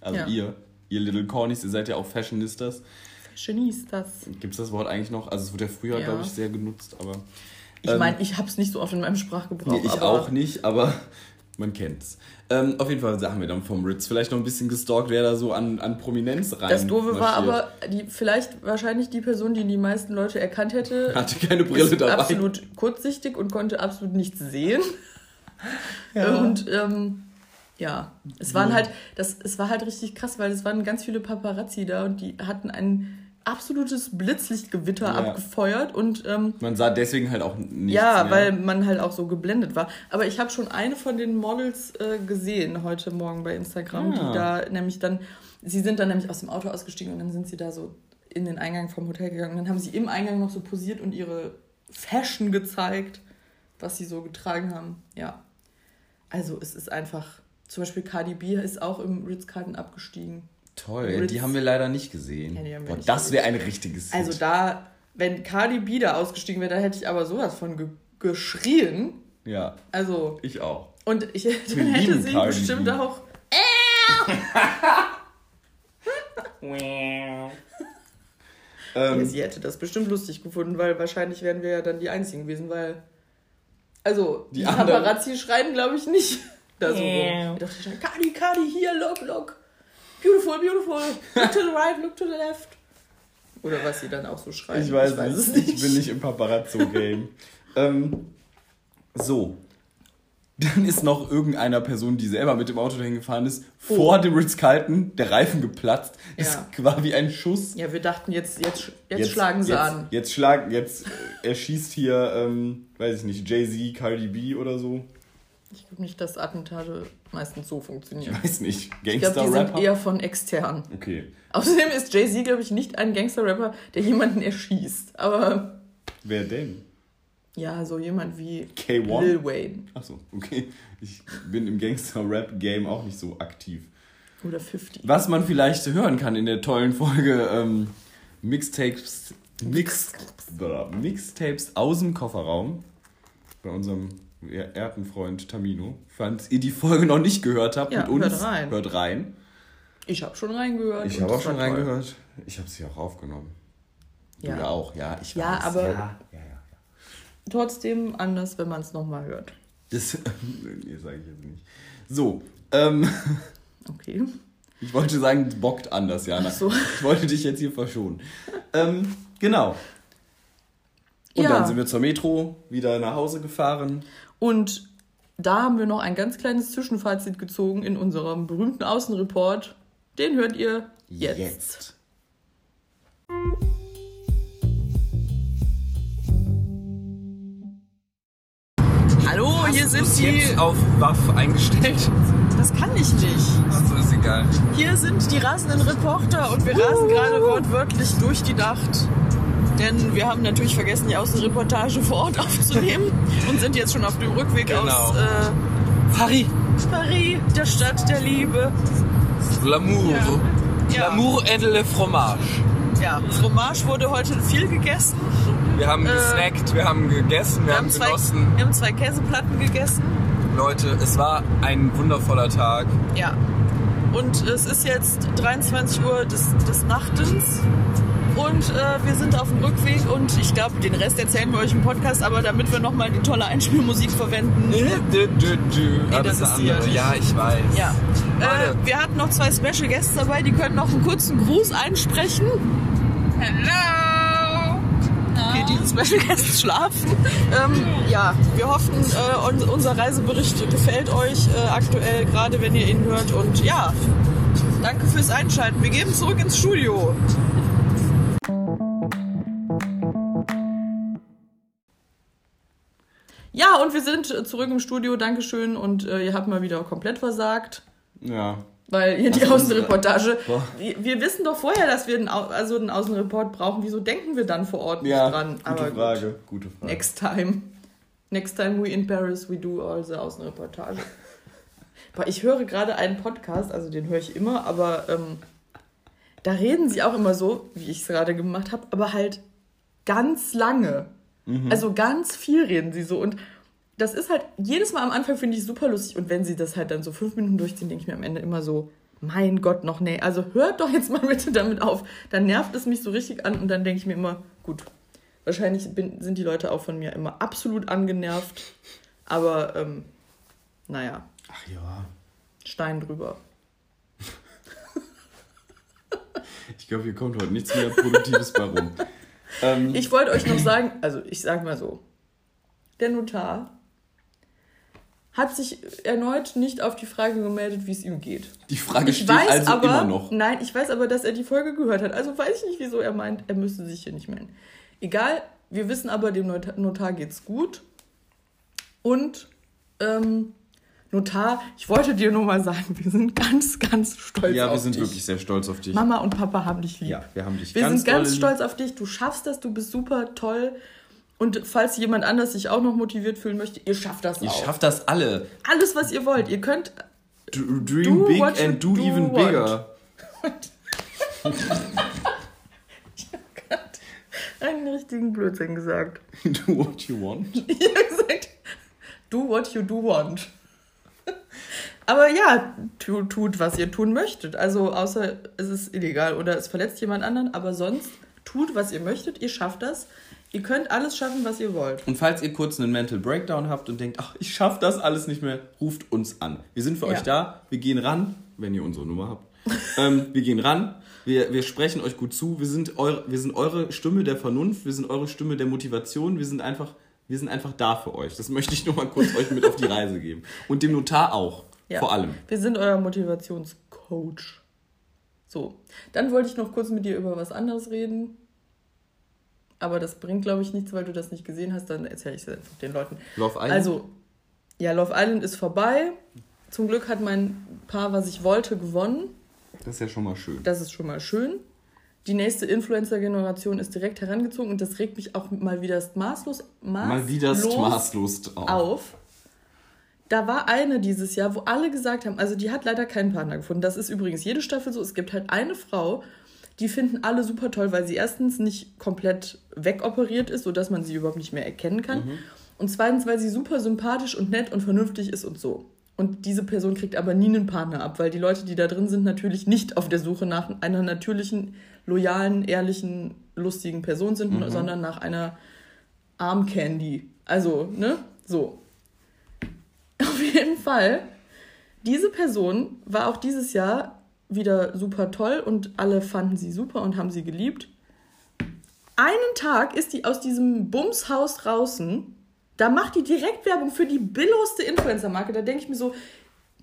Also Ja. ihr, ihr Little Cornies, ihr seid ja auch Fashionistas. Fashionistas. Gibt es das Wort eigentlich noch? Also es wird ja früher, Ja. glaube ich, sehr genutzt, aber. Ich Ähm, meine, ich habe es nicht so oft in meinem Sprachgebrauch. Nee, ich aber auch nicht, aber man kennt's. Ähm, auf jeden Fall haben wir dann vom Ritz vielleicht noch ein bisschen gestalkt, wer da so an, an Prominenz rein Das Doofe war aber, die, vielleicht wahrscheinlich die Person, die die meisten Leute erkannt hätte, Hatte keine Brille ist dabei. absolut kurzsichtig und konnte absolut nichts sehen. Ja. Und ähm, ja, es waren halt, das, es war halt richtig krass, weil es waren ganz viele Paparazzi da und die hatten ein absolutes Blitzlichtgewitter Ja. abgefeuert und ähm, Man sah deswegen halt auch nichts ja, mehr. weil man halt auch so geblendet war. Aber ich habe schon eine von den Models äh, gesehen heute Morgen bei Instagram, Ah. die da nämlich dann, sie sind dann nämlich aus dem Auto ausgestiegen und dann sind sie da so in den Eingang vom Hotel gegangen. Und dann haben sie im Eingang noch so posiert und ihre Fashion gezeigt, was sie so getragen haben. Ja. Also es ist einfach, zum Beispiel Cardi B ist auch im Ritz-Carlton abgestiegen. Toll, Ritz. die haben wir leider nicht gesehen. Ja, Boah, nicht das wäre ein richtiges Also Hit. da, wenn Cardi B da ausgestiegen wäre, da hätte ich aber sowas von ge geschrien. Ja, Also ich auch. Und ich dann hätte sie Cardi bestimmt B. auch. Ähm, sie hätte das bestimmt lustig gefunden, weil wahrscheinlich wären wir ja dann die Einzigen gewesen, weil. Also, Die die, Paparazzi schreien, glaube ich, nicht. Da so rum. Ich dachte schon, Kadi, Kadi, hier, look, look. Beautiful, beautiful. Look to the right, look to the left. Oder was sie dann auch so schreien. ich weiß, es nicht, ich bin nicht im Paparazzo-Game. ähm, so. Dann ist noch irgendeiner Person, die selber mit dem Auto dahin gefahren ist, vor dem Ritz-Carlton der Reifen geplatzt. Das Ja. war wie ein Schuss. Ja, wir dachten, jetzt, jetzt, jetzt, schlagen sie jetzt, an. Jetzt schlagen, jetzt äh, erschießt hier, ähm, weiß ich nicht, Jay-Z, Cardi B oder so. Ich glaube nicht, dass Attentate meistens so funktionieren. Weiß nicht. Ich glaube, die sind Gangster-Rapper? eher von extern. Okay. Außerdem ist Jay-Z, glaube ich, nicht ein Gangster-Rapper, der jemanden erschießt. Aber Wer denn? ja, so jemand wie K1? Lil Wayne Achso, okay. Ich bin im Gangster-Rap-Game auch nicht so aktiv. oder 50. Was man vielleicht hören kann in der tollen Folge ähm, Mixtapes, Mix, Mixtapes aus dem Kofferraum bei unserem ehrten Freund Tamino. Falls ihr die Folge noch nicht gehört habt Ja, mit uns, hört rein. hört rein. Ich habe schon reingehört. Ich habe auch schon toll. reingehört. Ich habe sie auch aufgenommen. Du Ja. ja auch, ja, ich Ja, weiß. aber- Ja, ja, ja. ja. Trotzdem anders, wenn man es nochmal hört. Das nee, sage ich jetzt nicht. So, ähm, Okay. ich wollte sagen, bockt anders, Jana. Ach so. Ich wollte dich jetzt hier verschonen. ähm, genau. Und Ja. dann sind wir zur Metro wieder nach Hause gefahren. Und da haben wir noch ein ganz kleines Zwischenfazit gezogen in unserem berühmten Außenreport. Den hört ihr jetzt. Hallo, hier sind die. jetzt auf Waff eingestellt. Das kann ich nicht. Achso, ist egal. Hier sind die rasenden Reporter und wir rasen gerade wortwörtlich durch die Nacht. Denn wir haben natürlich vergessen, die Außenreportage vor Ort aufzunehmen und sind jetzt schon auf dem Rückweg Genau. aus äh, Paris. Paris, der Stadt der Liebe. L'amour. Ja. L'amour et le fromage. Ja, Fromage wurde heute viel gegessen. Wir haben Äh, gesnackt, wir haben gegessen, wir, Wir haben haben, zwei, genossen. wir haben zwei Käseplatten gegessen. Leute, es war ein wundervoller Tag. Ja. Und es ist jetzt 23 Uhr des, des Nachtens. Und äh, wir sind auf dem Rückweg und ich glaube, den Rest erzählen wir euch im Podcast, aber damit wir nochmal die tolle Einspielmusik verwenden. Dü, dü, dü. Ah, das eine ist die andere. ja Ja, ich weiß. Ja. Äh, wir hatten noch zwei Special Guests dabei, die können noch einen kurzen Gruß einsprechen. Hello! Okay, die Special Guests schlafen. Ähm, ja, wir hoffen, äh, un unser Reisebericht gefällt euch äh, aktuell, gerade wenn ihr ihn hört. Und ja, danke fürs Einschalten. Wir gehen zurück ins Studio. Ja, und wir sind äh, zurück im Studio. Dankeschön. Und äh, ihr habt mal wieder komplett versagt. Ja. Weil hier die Also Außenreportage. Wir, wir wissen doch vorher, dass wir einen, Au also einen Außenreport brauchen. Wieso denken wir dann vor Ort nicht Ja, dran? gute Aber gut. Frage. Gute Frage. Next time. Next time we in Paris, we do all the Außenreportage. Boah, ich höre gerade einen Podcast, also den höre ich immer, aber ähm, da reden sie auch immer so, wie ich es gerade gemacht habe, aber halt ganz lange. Also ganz viel reden sie so. Und das ist halt, jedes Mal am Anfang finde ich super lustig. Und wenn sie das halt dann so fünf Minuten durchziehen, denke ich mir am Ende immer so, mein Gott, noch nee. Also hört doch jetzt mal bitte damit auf. Dann nervt es mich so richtig an und dann denke ich mir immer, gut, wahrscheinlich bin, sind die Leute auch von mir immer absolut angenervt. Aber ähm, naja, Ach ja. Stein drüber. Ich glaube, hier kommt heute nichts mehr Produktives bei rum. Ähm, Ich wollte euch noch sagen, also ich sag mal so, der Notar hat sich erneut nicht auf die Frage gemeldet, wie es ihm geht. die Frage Ich steht weiß also aber, immer noch. nein, ich weiß aber, dass er die Folge gehört hat. Also weiß ich nicht, wieso er meint, er müsste sich hier nicht melden. Egal, wir wissen aber, dem Not- Notar geht's gut. Und ähm, Notar, ich wollte dir nur mal sagen, wir sind ganz, ganz stolz Ja, auf wir sind dich. wirklich sehr stolz auf dich. Mama und Papa haben dich lieb. Ja, wir haben dich Wir ganz sind ganz stolz auf dich. Du schaffst das, du bist super toll. Und falls jemand anders sich auch noch motiviert fühlen möchte, ihr schafft das Ihr auch. schafft das alle. Alles, was ihr wollt. Ihr könnt. Dream Do big and do do even want. bigger. einen richtigen Blödsinn gesagt. do what you want. Ich habe gesagt, do what you do want. Aber ja, tu, tut, was ihr tun möchtet. Also außer es ist illegal oder es verletzt jemand anderen, aber sonst tut, was ihr möchtet. Ihr schafft das. Ihr könnt alles schaffen, was ihr wollt. Und falls ihr kurz einen Mental Breakdown habt und denkt, ach, ich schaffe das alles nicht mehr, ruft uns an. Wir sind für Ja. euch da, wir gehen ran, wenn ihr unsere Nummer habt. ähm, wir gehen ran, wir, wir sprechen euch gut zu, wir sind, eure, wir sind eure Stimme der Vernunft, wir sind eure Stimme der Motivation, wir sind einfach, wir sind einfach da für euch. Das möchte ich nur mal kurz euch mit auf die Reise geben. Und dem Notar auch, Ja. vor allem. Wir sind euer Motivationscoach. So, dann wollte ich noch kurz mit dir über was anderes reden. Aber das bringt, glaube ich, nichts, weil du das nicht gesehen hast. Dann erzähle ich es einfach den Leuten. Love Island? Also, ja, Love Island ist vorbei. Zum Glück hat mein Paar, was ich wollte, gewonnen. Das ist ja schon mal schön. Das ist schon mal schön. Die nächste Influencer-Generation ist direkt herangezogen und das regt mich auch mal wieder maßlos, maßlos mal wieder maßlos auf. auf. Da war eine dieses Jahr, wo alle gesagt haben, also die hat leider keinen Partner gefunden. Das ist übrigens jede Staffel so. Es gibt halt eine Frau, die finden alle super toll, weil sie erstens nicht komplett wegoperiert ist, sodass man sie überhaupt nicht mehr erkennen kann. Und zweitens, weil sie super sympathisch und nett und vernünftig ist und so. Und diese Person kriegt aber nie einen Partner ab, weil die Leute, die da drin sind, natürlich nicht auf der Suche nach einer natürlichen, loyalen, ehrlichen, lustigen Person sind, sondern nach einer Armcandy. Also, ne? So. Auf jeden Fall, diese Person war auch dieses Jahr wieder super toll und alle fanden sie super und haben sie geliebt. Einen Tag ist die aus diesem Bumshaus draußen. Da macht die Direktwerbung für die billigste Influencer-Marke. Da denke ich mir so,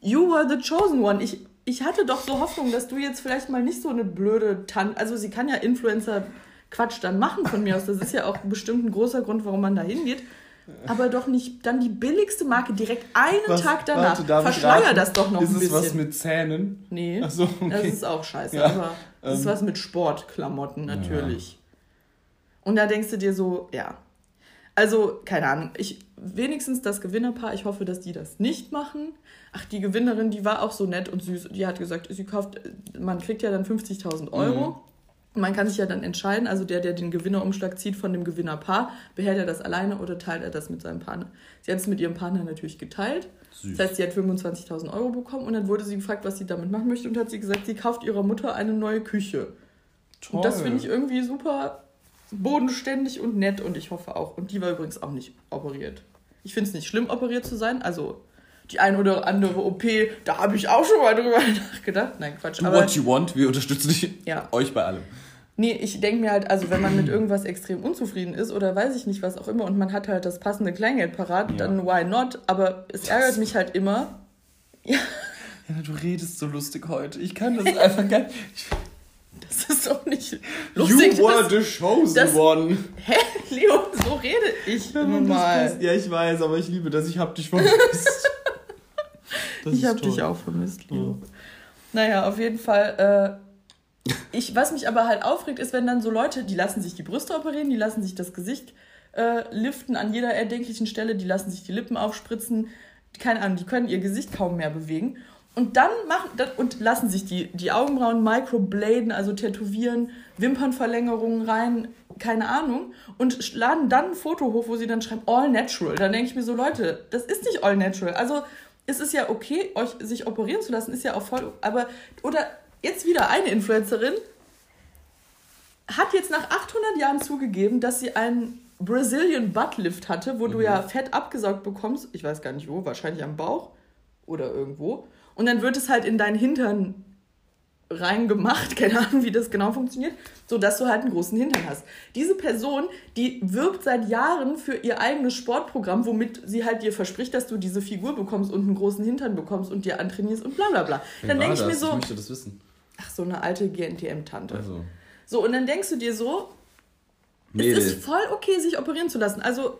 you were the chosen one. Ich, ich hatte doch so Hoffnung, dass du jetzt vielleicht mal nicht so eine blöde Tante. Also, sie kann ja Influencer-Quatsch dann machen von mir aus. Das ist ja auch bestimmt ein großer Grund, warum man da hingeht. Aber doch nicht dann die billigste Marke direkt einen Tag danach. Verschleier das doch noch ist ein es bisschen. was mit Zähnen? Nee, Ach so, okay. das ist auch scheiße. Ja, aber das ist ähm. was mit Sportklamotten natürlich. Und da denkst du dir so, ja. Also, keine Ahnung, ich, wenigstens das Gewinnerpaar, ich hoffe, dass die das nicht machen. Ach, die Gewinnerin, die war auch so nett und süß. Die hat gesagt, sie kauft, man kriegt ja dann 50.000 Euro. Und man kann sich ja dann entscheiden, also der, der den Gewinnerumschlag zieht von dem Gewinnerpaar, behält er das alleine oder teilt er das mit seinem Partner. Sie hat es mit ihrem Partner natürlich geteilt. Süß. Das heißt, sie hat 25.000 Euro bekommen und dann wurde sie gefragt, was sie damit machen möchte und hat sie gesagt, sie kauft ihrer Mutter eine neue Küche. Und das finde ich irgendwie super bodenständig und nett und ich hoffe auch. Und die war übrigens auch nicht operiert. Ich finde es nicht schlimm, operiert zu sein. Also die ein oder andere OP, da habe ich auch schon mal drüber nachgedacht. Nein, Quatsch. Do Aber what you want, wir unterstützen dich, Ja. euch bei allem. Nee, ich denke mir halt, also wenn man mit irgendwas extrem unzufrieden ist oder weiß ich nicht was auch immer und man hat halt das passende Kleingeld parat, Ja. dann why not? Aber es ärgert mich halt immer. Ja, Ja, du redest so lustig heute. Ich kann das einfach gar nicht. das ist doch nicht lustig. you were das, the chosen das- one. hä, Leo, so rede ich immer mal. Ja, ich weiß, aber ich liebe das. Ich hab dich vermisst. Ich ist habe dich toll. auch vermisst, Leo. Naja, auf jeden Fall. Äh, ich, was mich aber halt aufregt, ist, wenn dann so Leute, die lassen sich die Brüste operieren, die lassen sich das Gesicht äh, liften an jeder erdenklichen Stelle, die lassen sich die Lippen aufspritzen, keine Ahnung, die können ihr Gesicht kaum mehr bewegen. Und dann machen und lassen sich die, die Augenbrauen microbladen, also tätowieren, Wimpernverlängerungen rein, keine Ahnung, und laden dann ein Foto hoch, wo sie dann schreiben, all natural. Dann denke ich mir so, Leute, das ist nicht all natural. Also es ist ja okay, euch sich operieren zu lassen, ist ja auch voll, aber, oder jetzt wieder eine Influencerin hat jetzt nach 800 Jahren zugegeben, dass sie einen Brazilian Butt Lift hatte, wo du ja Fett abgesaugt bekommst, ich weiß gar nicht wo, wahrscheinlich am Bauch oder irgendwo, und dann wird es halt in deinen Hintern reingemacht, keine Ahnung, wie das genau funktioniert, so dass du halt einen großen Hintern hast. Diese Person, die wirbt seit Jahren für ihr eigenes Sportprogramm, womit sie halt dir verspricht, dass du diese Figur bekommst und einen großen Hintern bekommst und dir antrainierst und bla bla bla. dann denke ich mir so, Ich möchte das wissen. Ach so eine alte GNTM-Tante. Also. So, und dann denkst du dir so, es Mädel. ist voll okay, sich operieren zu lassen. Also,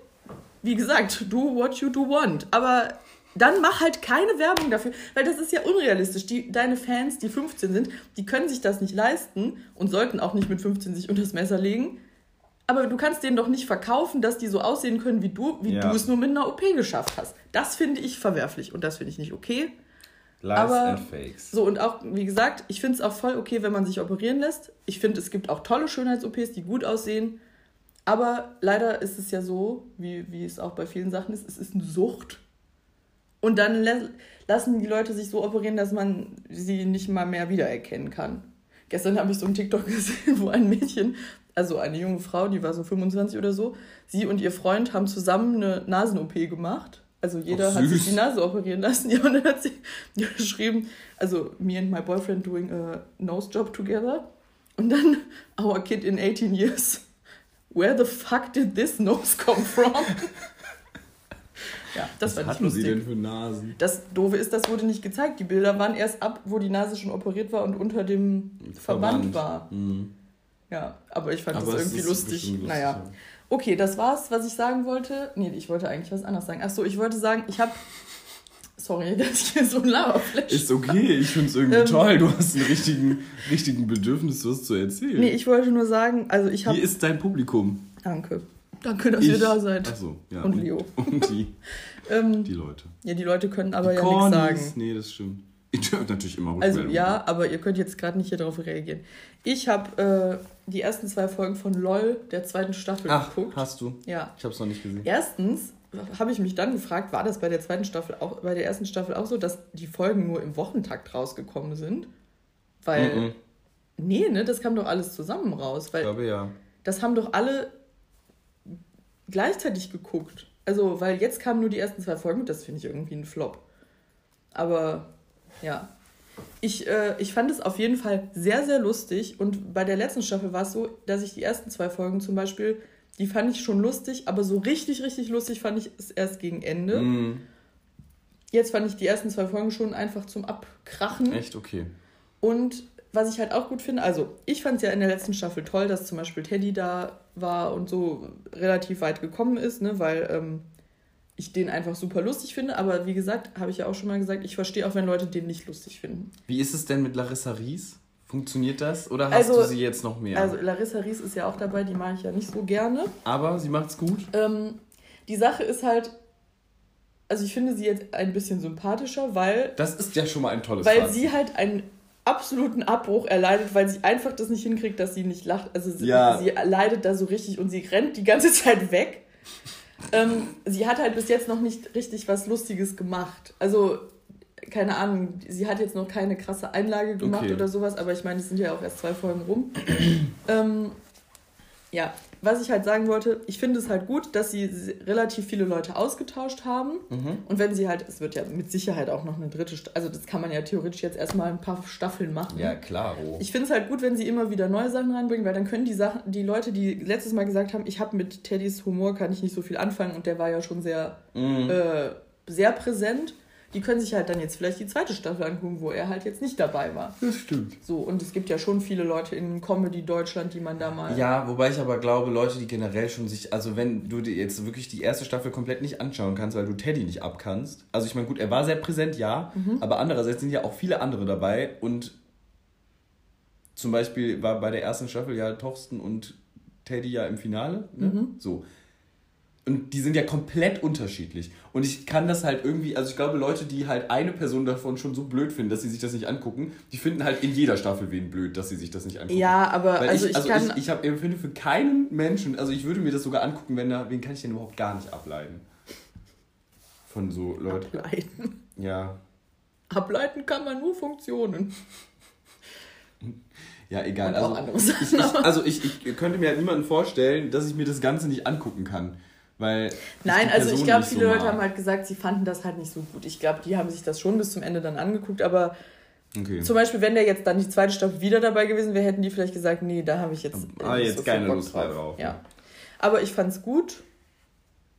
wie gesagt, do what you do want. Aber dann mach halt keine Werbung dafür, weil das ist ja unrealistisch. Die, deine Fans, die 15 sind, die können sich das nicht leisten und sollten auch nicht mit 15 sich unters Messer legen. Aber du kannst denen doch nicht verkaufen, dass die so aussehen können wie du, wie Ja. du es nur mit einer OP geschafft hast. Das finde ich verwerflich und das finde ich nicht okay. Lies aber- and Fakes. So, und auch, wie gesagt, ich finde es auch voll okay, wenn man sich operieren lässt. Ich finde, es gibt auch tolle Schönheits-OPs, die gut aussehen. Aber leider ist es ja so, wie, wie es auch bei vielen Sachen ist, es ist eine Sucht. Und dann lassen die Leute sich so operieren, dass man sie nicht mal mehr wiedererkennen kann. Gestern habe ich so einen TikTok gesehen, wo ein Mädchen, also eine junge Frau, die war so 25 oder so, sie und ihr Freund haben zusammen eine Nasen-OP gemacht. Also jeder hat sich die Nase operieren lassen. Ja, und dann hat sie geschrieben, also me and my boyfriend doing a nose job together. Und dann our kid in 18 years. Where the fuck did this nose come from? ja, das Was war nicht hatten sie lustig. denn für Nasen? Das Doofe ist, das wurde nicht gezeigt. Die Bilder waren erst ab, wo die Nase schon operiert war und unter dem Verband, war. Mhm. Ja, aber ich fand Aber das irgendwie lustig. lustig, Naja. ja. Okay, das war's, was ich sagen wollte. Nee, ich wollte eigentlich was anderes sagen. Achso, ich wollte sagen, ich habe. Sorry, dass ich hier so ein Laberflash. Ist okay, ich find's irgendwie Ähm. toll. Du hast einen richtigen, richtigen Bedürfnis, was zu erzählen. Nee, ich wollte nur sagen, also ich habe. Hier ist dein Publikum. Danke. Danke, dass ihr da seid. Achso, ja. Und Leo. Und die, Ähm, die Leute. ja, die Leute können aber die ja nichts sagen. Nee, das stimmt. Ihr dürft natürlich immer Also Rückmeldung ja, aber ihr könnt jetzt gerade nicht hier darauf reagieren. Ich habe äh, die ersten zwei Folgen von LOL der zweiten Staffel Ach, geguckt. hast du? Ja. Ich hab's noch nicht gesehen. Erstens habe ich mich dann gefragt, war das bei der zweiten Staffel auch, bei der ersten Staffel auch so, dass die Folgen nur im Wochentakt rausgekommen sind? Weil, Mhm. nee, ne, das kam doch alles zusammen raus, Ich weil glaube ja. das haben doch alle gleichzeitig geguckt. Also, weil jetzt kamen nur die ersten zwei Folgen, das finde ich irgendwie ein Flop. Aber ja. Ich, äh, ich fand es auf jeden Fall sehr, sehr lustig. Und bei der letzten Staffel war es so, dass ich die ersten zwei Folgen zum Beispiel, die fand ich schon lustig, aber so richtig, richtig lustig fand ich es erst gegen Ende. Mhm. Jetzt fand ich die ersten zwei Folgen schon einfach zum Abkrachen. Echt okay. Und was ich halt auch gut finde, also ich fand es ja in der letzten Staffel toll, dass zum Beispiel Teddy da war und so relativ weit gekommen ist, ne, weil ähm, ich den einfach super lustig finde. Aber wie gesagt, habe ich ja auch schon mal gesagt, ich verstehe auch, wenn Leute den nicht lustig finden. Wie ist es denn mit Larissa Ries? Funktioniert das? Oder hast Also- du sie jetzt noch mehr? Also Larissa Ries ist ja auch dabei, die mag ich ja nicht so gerne. Aber sie macht's gut. Ähm, die Sache ist halt, also ich finde sie jetzt ein bisschen sympathischer, weil Das ist ja schon mal ein tolles weil Fazit. sie halt einen absoluten Abbruch erleidet, weil sie einfach das nicht hinkriegt, dass sie nicht lacht. Also sie, Ja. sie leidet da so richtig und sie rennt die ganze Zeit weg. Ähm, sie hat halt bis jetzt noch nicht richtig was Lustiges gemacht. Also, keine Ahnung, sie hat jetzt noch keine krasse Einlage gemacht Okay. oder sowas, aber ich meine, es sind ja auch erst zwei Folgen rum. ähm, ja, was ich halt sagen wollte, ich finde es halt gut, dass sie relativ viele Leute ausgetauscht haben. Mhm. Und wenn sie halt, es wird ja mit Sicherheit auch noch eine dritte, also das kann man ja theoretisch jetzt erstmal ein paar Staffeln machen. Ja, klar. Ich finde es halt gut, wenn sie immer wieder neue Sachen reinbringen, weil dann können die Sachen, die Leute, die letztes Mal gesagt haben, ich habe mit Teddys Humor kann ich nicht so viel anfangen und der war ja schon sehr, Mhm. äh, sehr präsent, die können sich halt dann jetzt vielleicht die zweite Staffel angucken, wo er halt jetzt nicht dabei war. Das stimmt. So, und es gibt ja schon viele Leute in Comedy Deutschland, die man da mal. Ja, wobei ich aber glaube, Leute, die generell schon sich, also wenn du dir jetzt wirklich die erste Staffel komplett nicht anschauen kannst, weil du Teddy nicht abkannst. Also ich meine, gut, er war sehr präsent, ja, Mhm. aber andererseits sind ja auch viele andere dabei und zum Beispiel war bei der ersten Staffel ja Torsten und Teddy ja im Finale, ne? Mhm. So. Und die sind ja komplett unterschiedlich. Und ich kann das halt irgendwie, also ich glaube, Leute, die halt eine Person davon schon so blöd finden, dass sie sich das nicht angucken, die finden halt in jeder Staffel wen blöd, dass sie sich das nicht angucken. Ja, aber Weil also ich, ich, also kann. ich, ich hab, empfinde für keinen Menschen, also ich würde mir das sogar angucken, wenn da, wen kann ich denn überhaupt gar nicht ableiten? Von so Leuten. ableiten. Ja, Ableiten kann man nur Funktionen. ja, egal. Also ich, ich, also ich, ich könnte mir halt niemanden vorstellen, dass ich mir das Ganze nicht angucken kann. Weil. Nein, also ich glaube, viele so Leute haben halt gesagt, sie fanden das halt nicht so gut. Ich glaube, die haben sich das schon bis zum Ende dann angeguckt, aber Okay. zum Beispiel, wenn der jetzt dann die zweite Staffel wieder dabei gewesen wäre, hätten die vielleicht gesagt, nee, da habe ich jetzt, Ah, jetzt viel keine Lust mehr drauf. Ja. Aber ich fand's gut.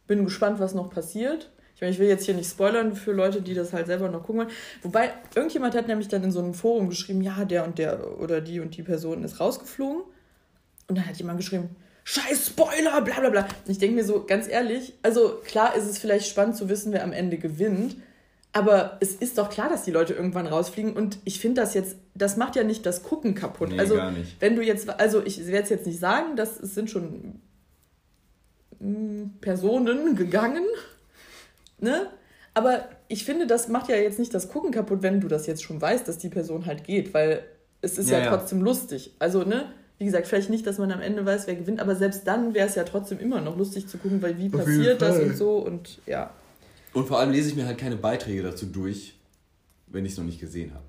Bin gespannt, was noch passiert. Ich meine, ich will jetzt hier nicht spoilern für Leute, die das halt selber noch gucken wollen. Wobei, irgendjemand hat nämlich dann in so einem Forum geschrieben, ja, der und der oder die und die Person ist rausgeflogen. Und dann hat jemand geschrieben, scheiß Spoiler, bla bla bla. Und ich denke mir so, ganz ehrlich, also klar ist es vielleicht spannend zu wissen, wer am Ende gewinnt. Aber es ist doch klar, dass die Leute irgendwann rausfliegen. Und ich finde das jetzt, das macht ja nicht das Gucken kaputt. Nee, also, gar nicht. wenn du jetzt, also ich werde es jetzt nicht sagen, dass es sind schon mm, Personen gegangen, ne? Aber ich finde, das macht ja jetzt nicht das Gucken kaputt, wenn du das jetzt schon weißt, dass die Person halt geht, weil es ist ja, Ja, ja. trotzdem lustig. Also, ne? Wie gesagt, vielleicht nicht, dass man am Ende weiß, wer gewinnt, aber selbst dann wäre es ja trotzdem immer noch lustig zu gucken, weil wie Auf passiert das und so und ja. Und vor allem lese ich mir halt keine Beiträge dazu durch, wenn ich es noch nicht gesehen habe.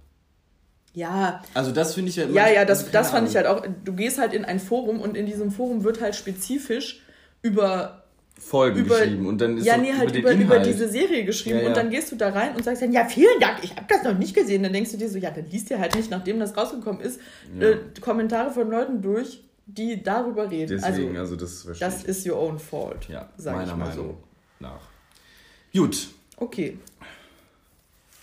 Ja, Also das finde ich ja... ja, ja, das, also das fand ich Ahnung. halt auch. Du gehst halt in ein Forum und in diesem Forum wird halt spezifisch über Folgen über, geschrieben und dann ist ja, so nee, halt über, über Inhalt. diese Serie geschrieben Ja, ja. und dann gehst du da rein und sagst dann, ja, vielen Dank, ich habe das noch nicht gesehen. Dann denkst du dir so, ja, dann liest dir halt nicht, nachdem das rausgekommen ist, äh, Kommentare von Leuten durch, die darüber reden. Deswegen, also, also, das verstehe das ist your own fault, ja, sag meiner ich mal Meinung so. nach. Gut, Okay.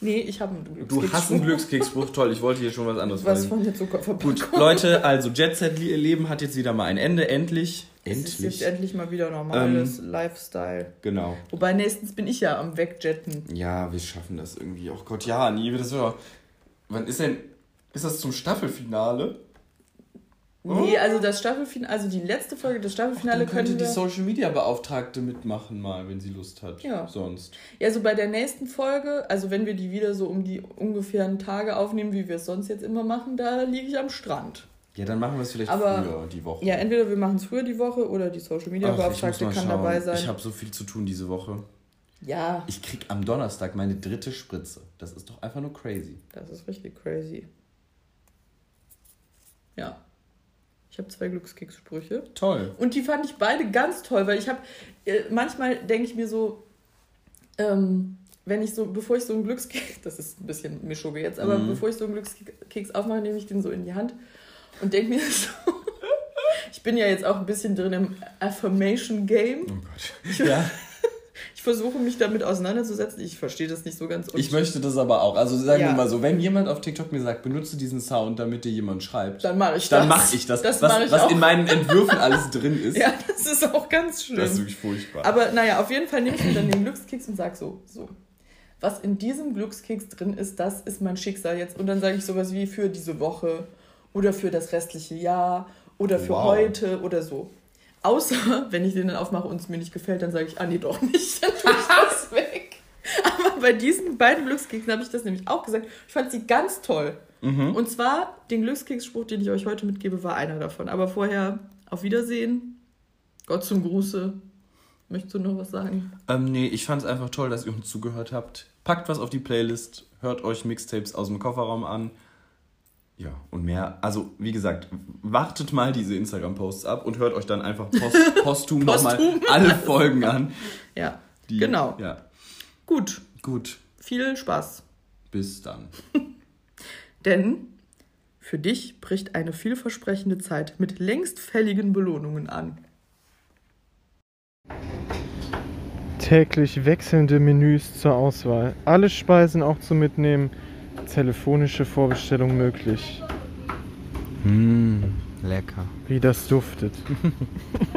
Nee, ich habe einen du Glückskeksspruch. hast einen Glückskeksspruch, toll, ich wollte hier schon was anderes Was vorlesen. von der Zuckerverpackung. Gut, Leute, also Jet Set Leben hat jetzt wieder mal ein Ende, endlich. Es ist Endlich. jetzt endlich mal wieder normales Ähm, Lifestyle. Genau. Wobei nächstens bin ich ja am Wegjetten. Ja, wir schaffen das irgendwie. Oh Gott, ja, nie wird das wieder. Wann ist denn. Ist das zum Staffelfinale? Nee, also das Staffelfinale, also die letzte Folge des Staffelfinale Dann könnte die. Social Media Beauftragte mitmachen, mal, wenn sie Lust hat. Ja. Sonst. Ja, so bei der nächsten Folge, also wenn wir die wieder so um die ungefähren Tage aufnehmen, wie wir es sonst jetzt immer machen, da liege ich am Strand. Ja, dann machen wir es vielleicht Aber- früher die Woche. Ja, entweder wir machen es früher die Woche oder die Social Media Ach, Beauftragte kann schauen. dabei sein. Ich habe so viel zu tun diese Woche. ja, Ich krieg am Donnerstag meine dritte Spritze. Das ist doch einfach nur crazy. das ist richtig crazy. Ja. Ich habe zwei Glückskekssprüche. Toll. Und die fand ich beide ganz toll, weil ich habe, äh, manchmal denke ich mir so, ähm, wenn ich so, bevor ich so einen Glückskeks, das ist ein bisschen Mischugge jetzt, aber Mhm. bevor ich so einen Glückskeks aufmache, nehme ich den so in die Hand und denke mir so, ich bin ja jetzt auch ein bisschen drin im Affirmation Game. Oh Gott. Ja, Ich versuche mich damit auseinanderzusetzen. Ich verstehe das nicht so ganz. Ich möchte das aber auch. Also sagen Ja. wir mal so, wenn jemand auf TikTok mir sagt, benutze diesen Sound, damit dir jemand schreibt, dann mache ich dann das. mache ich das. Das was ich was in meinen Entwürfen alles drin ist, ja, das ist auch ganz schlimm. das ist wirklich furchtbar. Aber naja, auf jeden Fall nehme ich mir dann den Glückskeks und sage so, so, was in diesem Glückskeks drin ist, das ist mein Schicksal jetzt. Und dann sage ich sowas wie für diese Woche oder für das restliche Jahr oder für Wow. heute oder so. Außer, wenn ich den dann aufmache und es mir nicht gefällt, dann sage ich, ah nee, doch nicht, dann tue ich das weg. Aber bei diesen beiden Glückskeksen habe ich das nämlich auch gesagt. Ich fand sie ganz toll. Mhm. Und zwar, den Glückskeksspruch, den ich euch heute mitgebe, war einer davon. Aber vorher, auf Wiedersehen, Gott zum Gruße. Möchtest du noch was sagen? Ähm, nee, ich fand es einfach toll, dass ihr uns zugehört habt. Packt was auf die Playlist, hört euch Mixtapes aus dem Kofferraum an. Ja, und mehr. Also, wie gesagt, wartet mal diese Instagram-Posts ab und hört euch dann einfach post posthum nochmal alle Folgen an. Ja, Die, genau. Ja, Gut, gut. viel Spaß. Bis dann. Denn für dich bricht eine vielversprechende Zeit mit längst fälligen Belohnungen an. Täglich wechselnde Menüs zur Auswahl. Alle Speisen auch zum Mitnehmen. Telefonische Vorbestellung möglich. Mmh, lecker. Wie das duftet.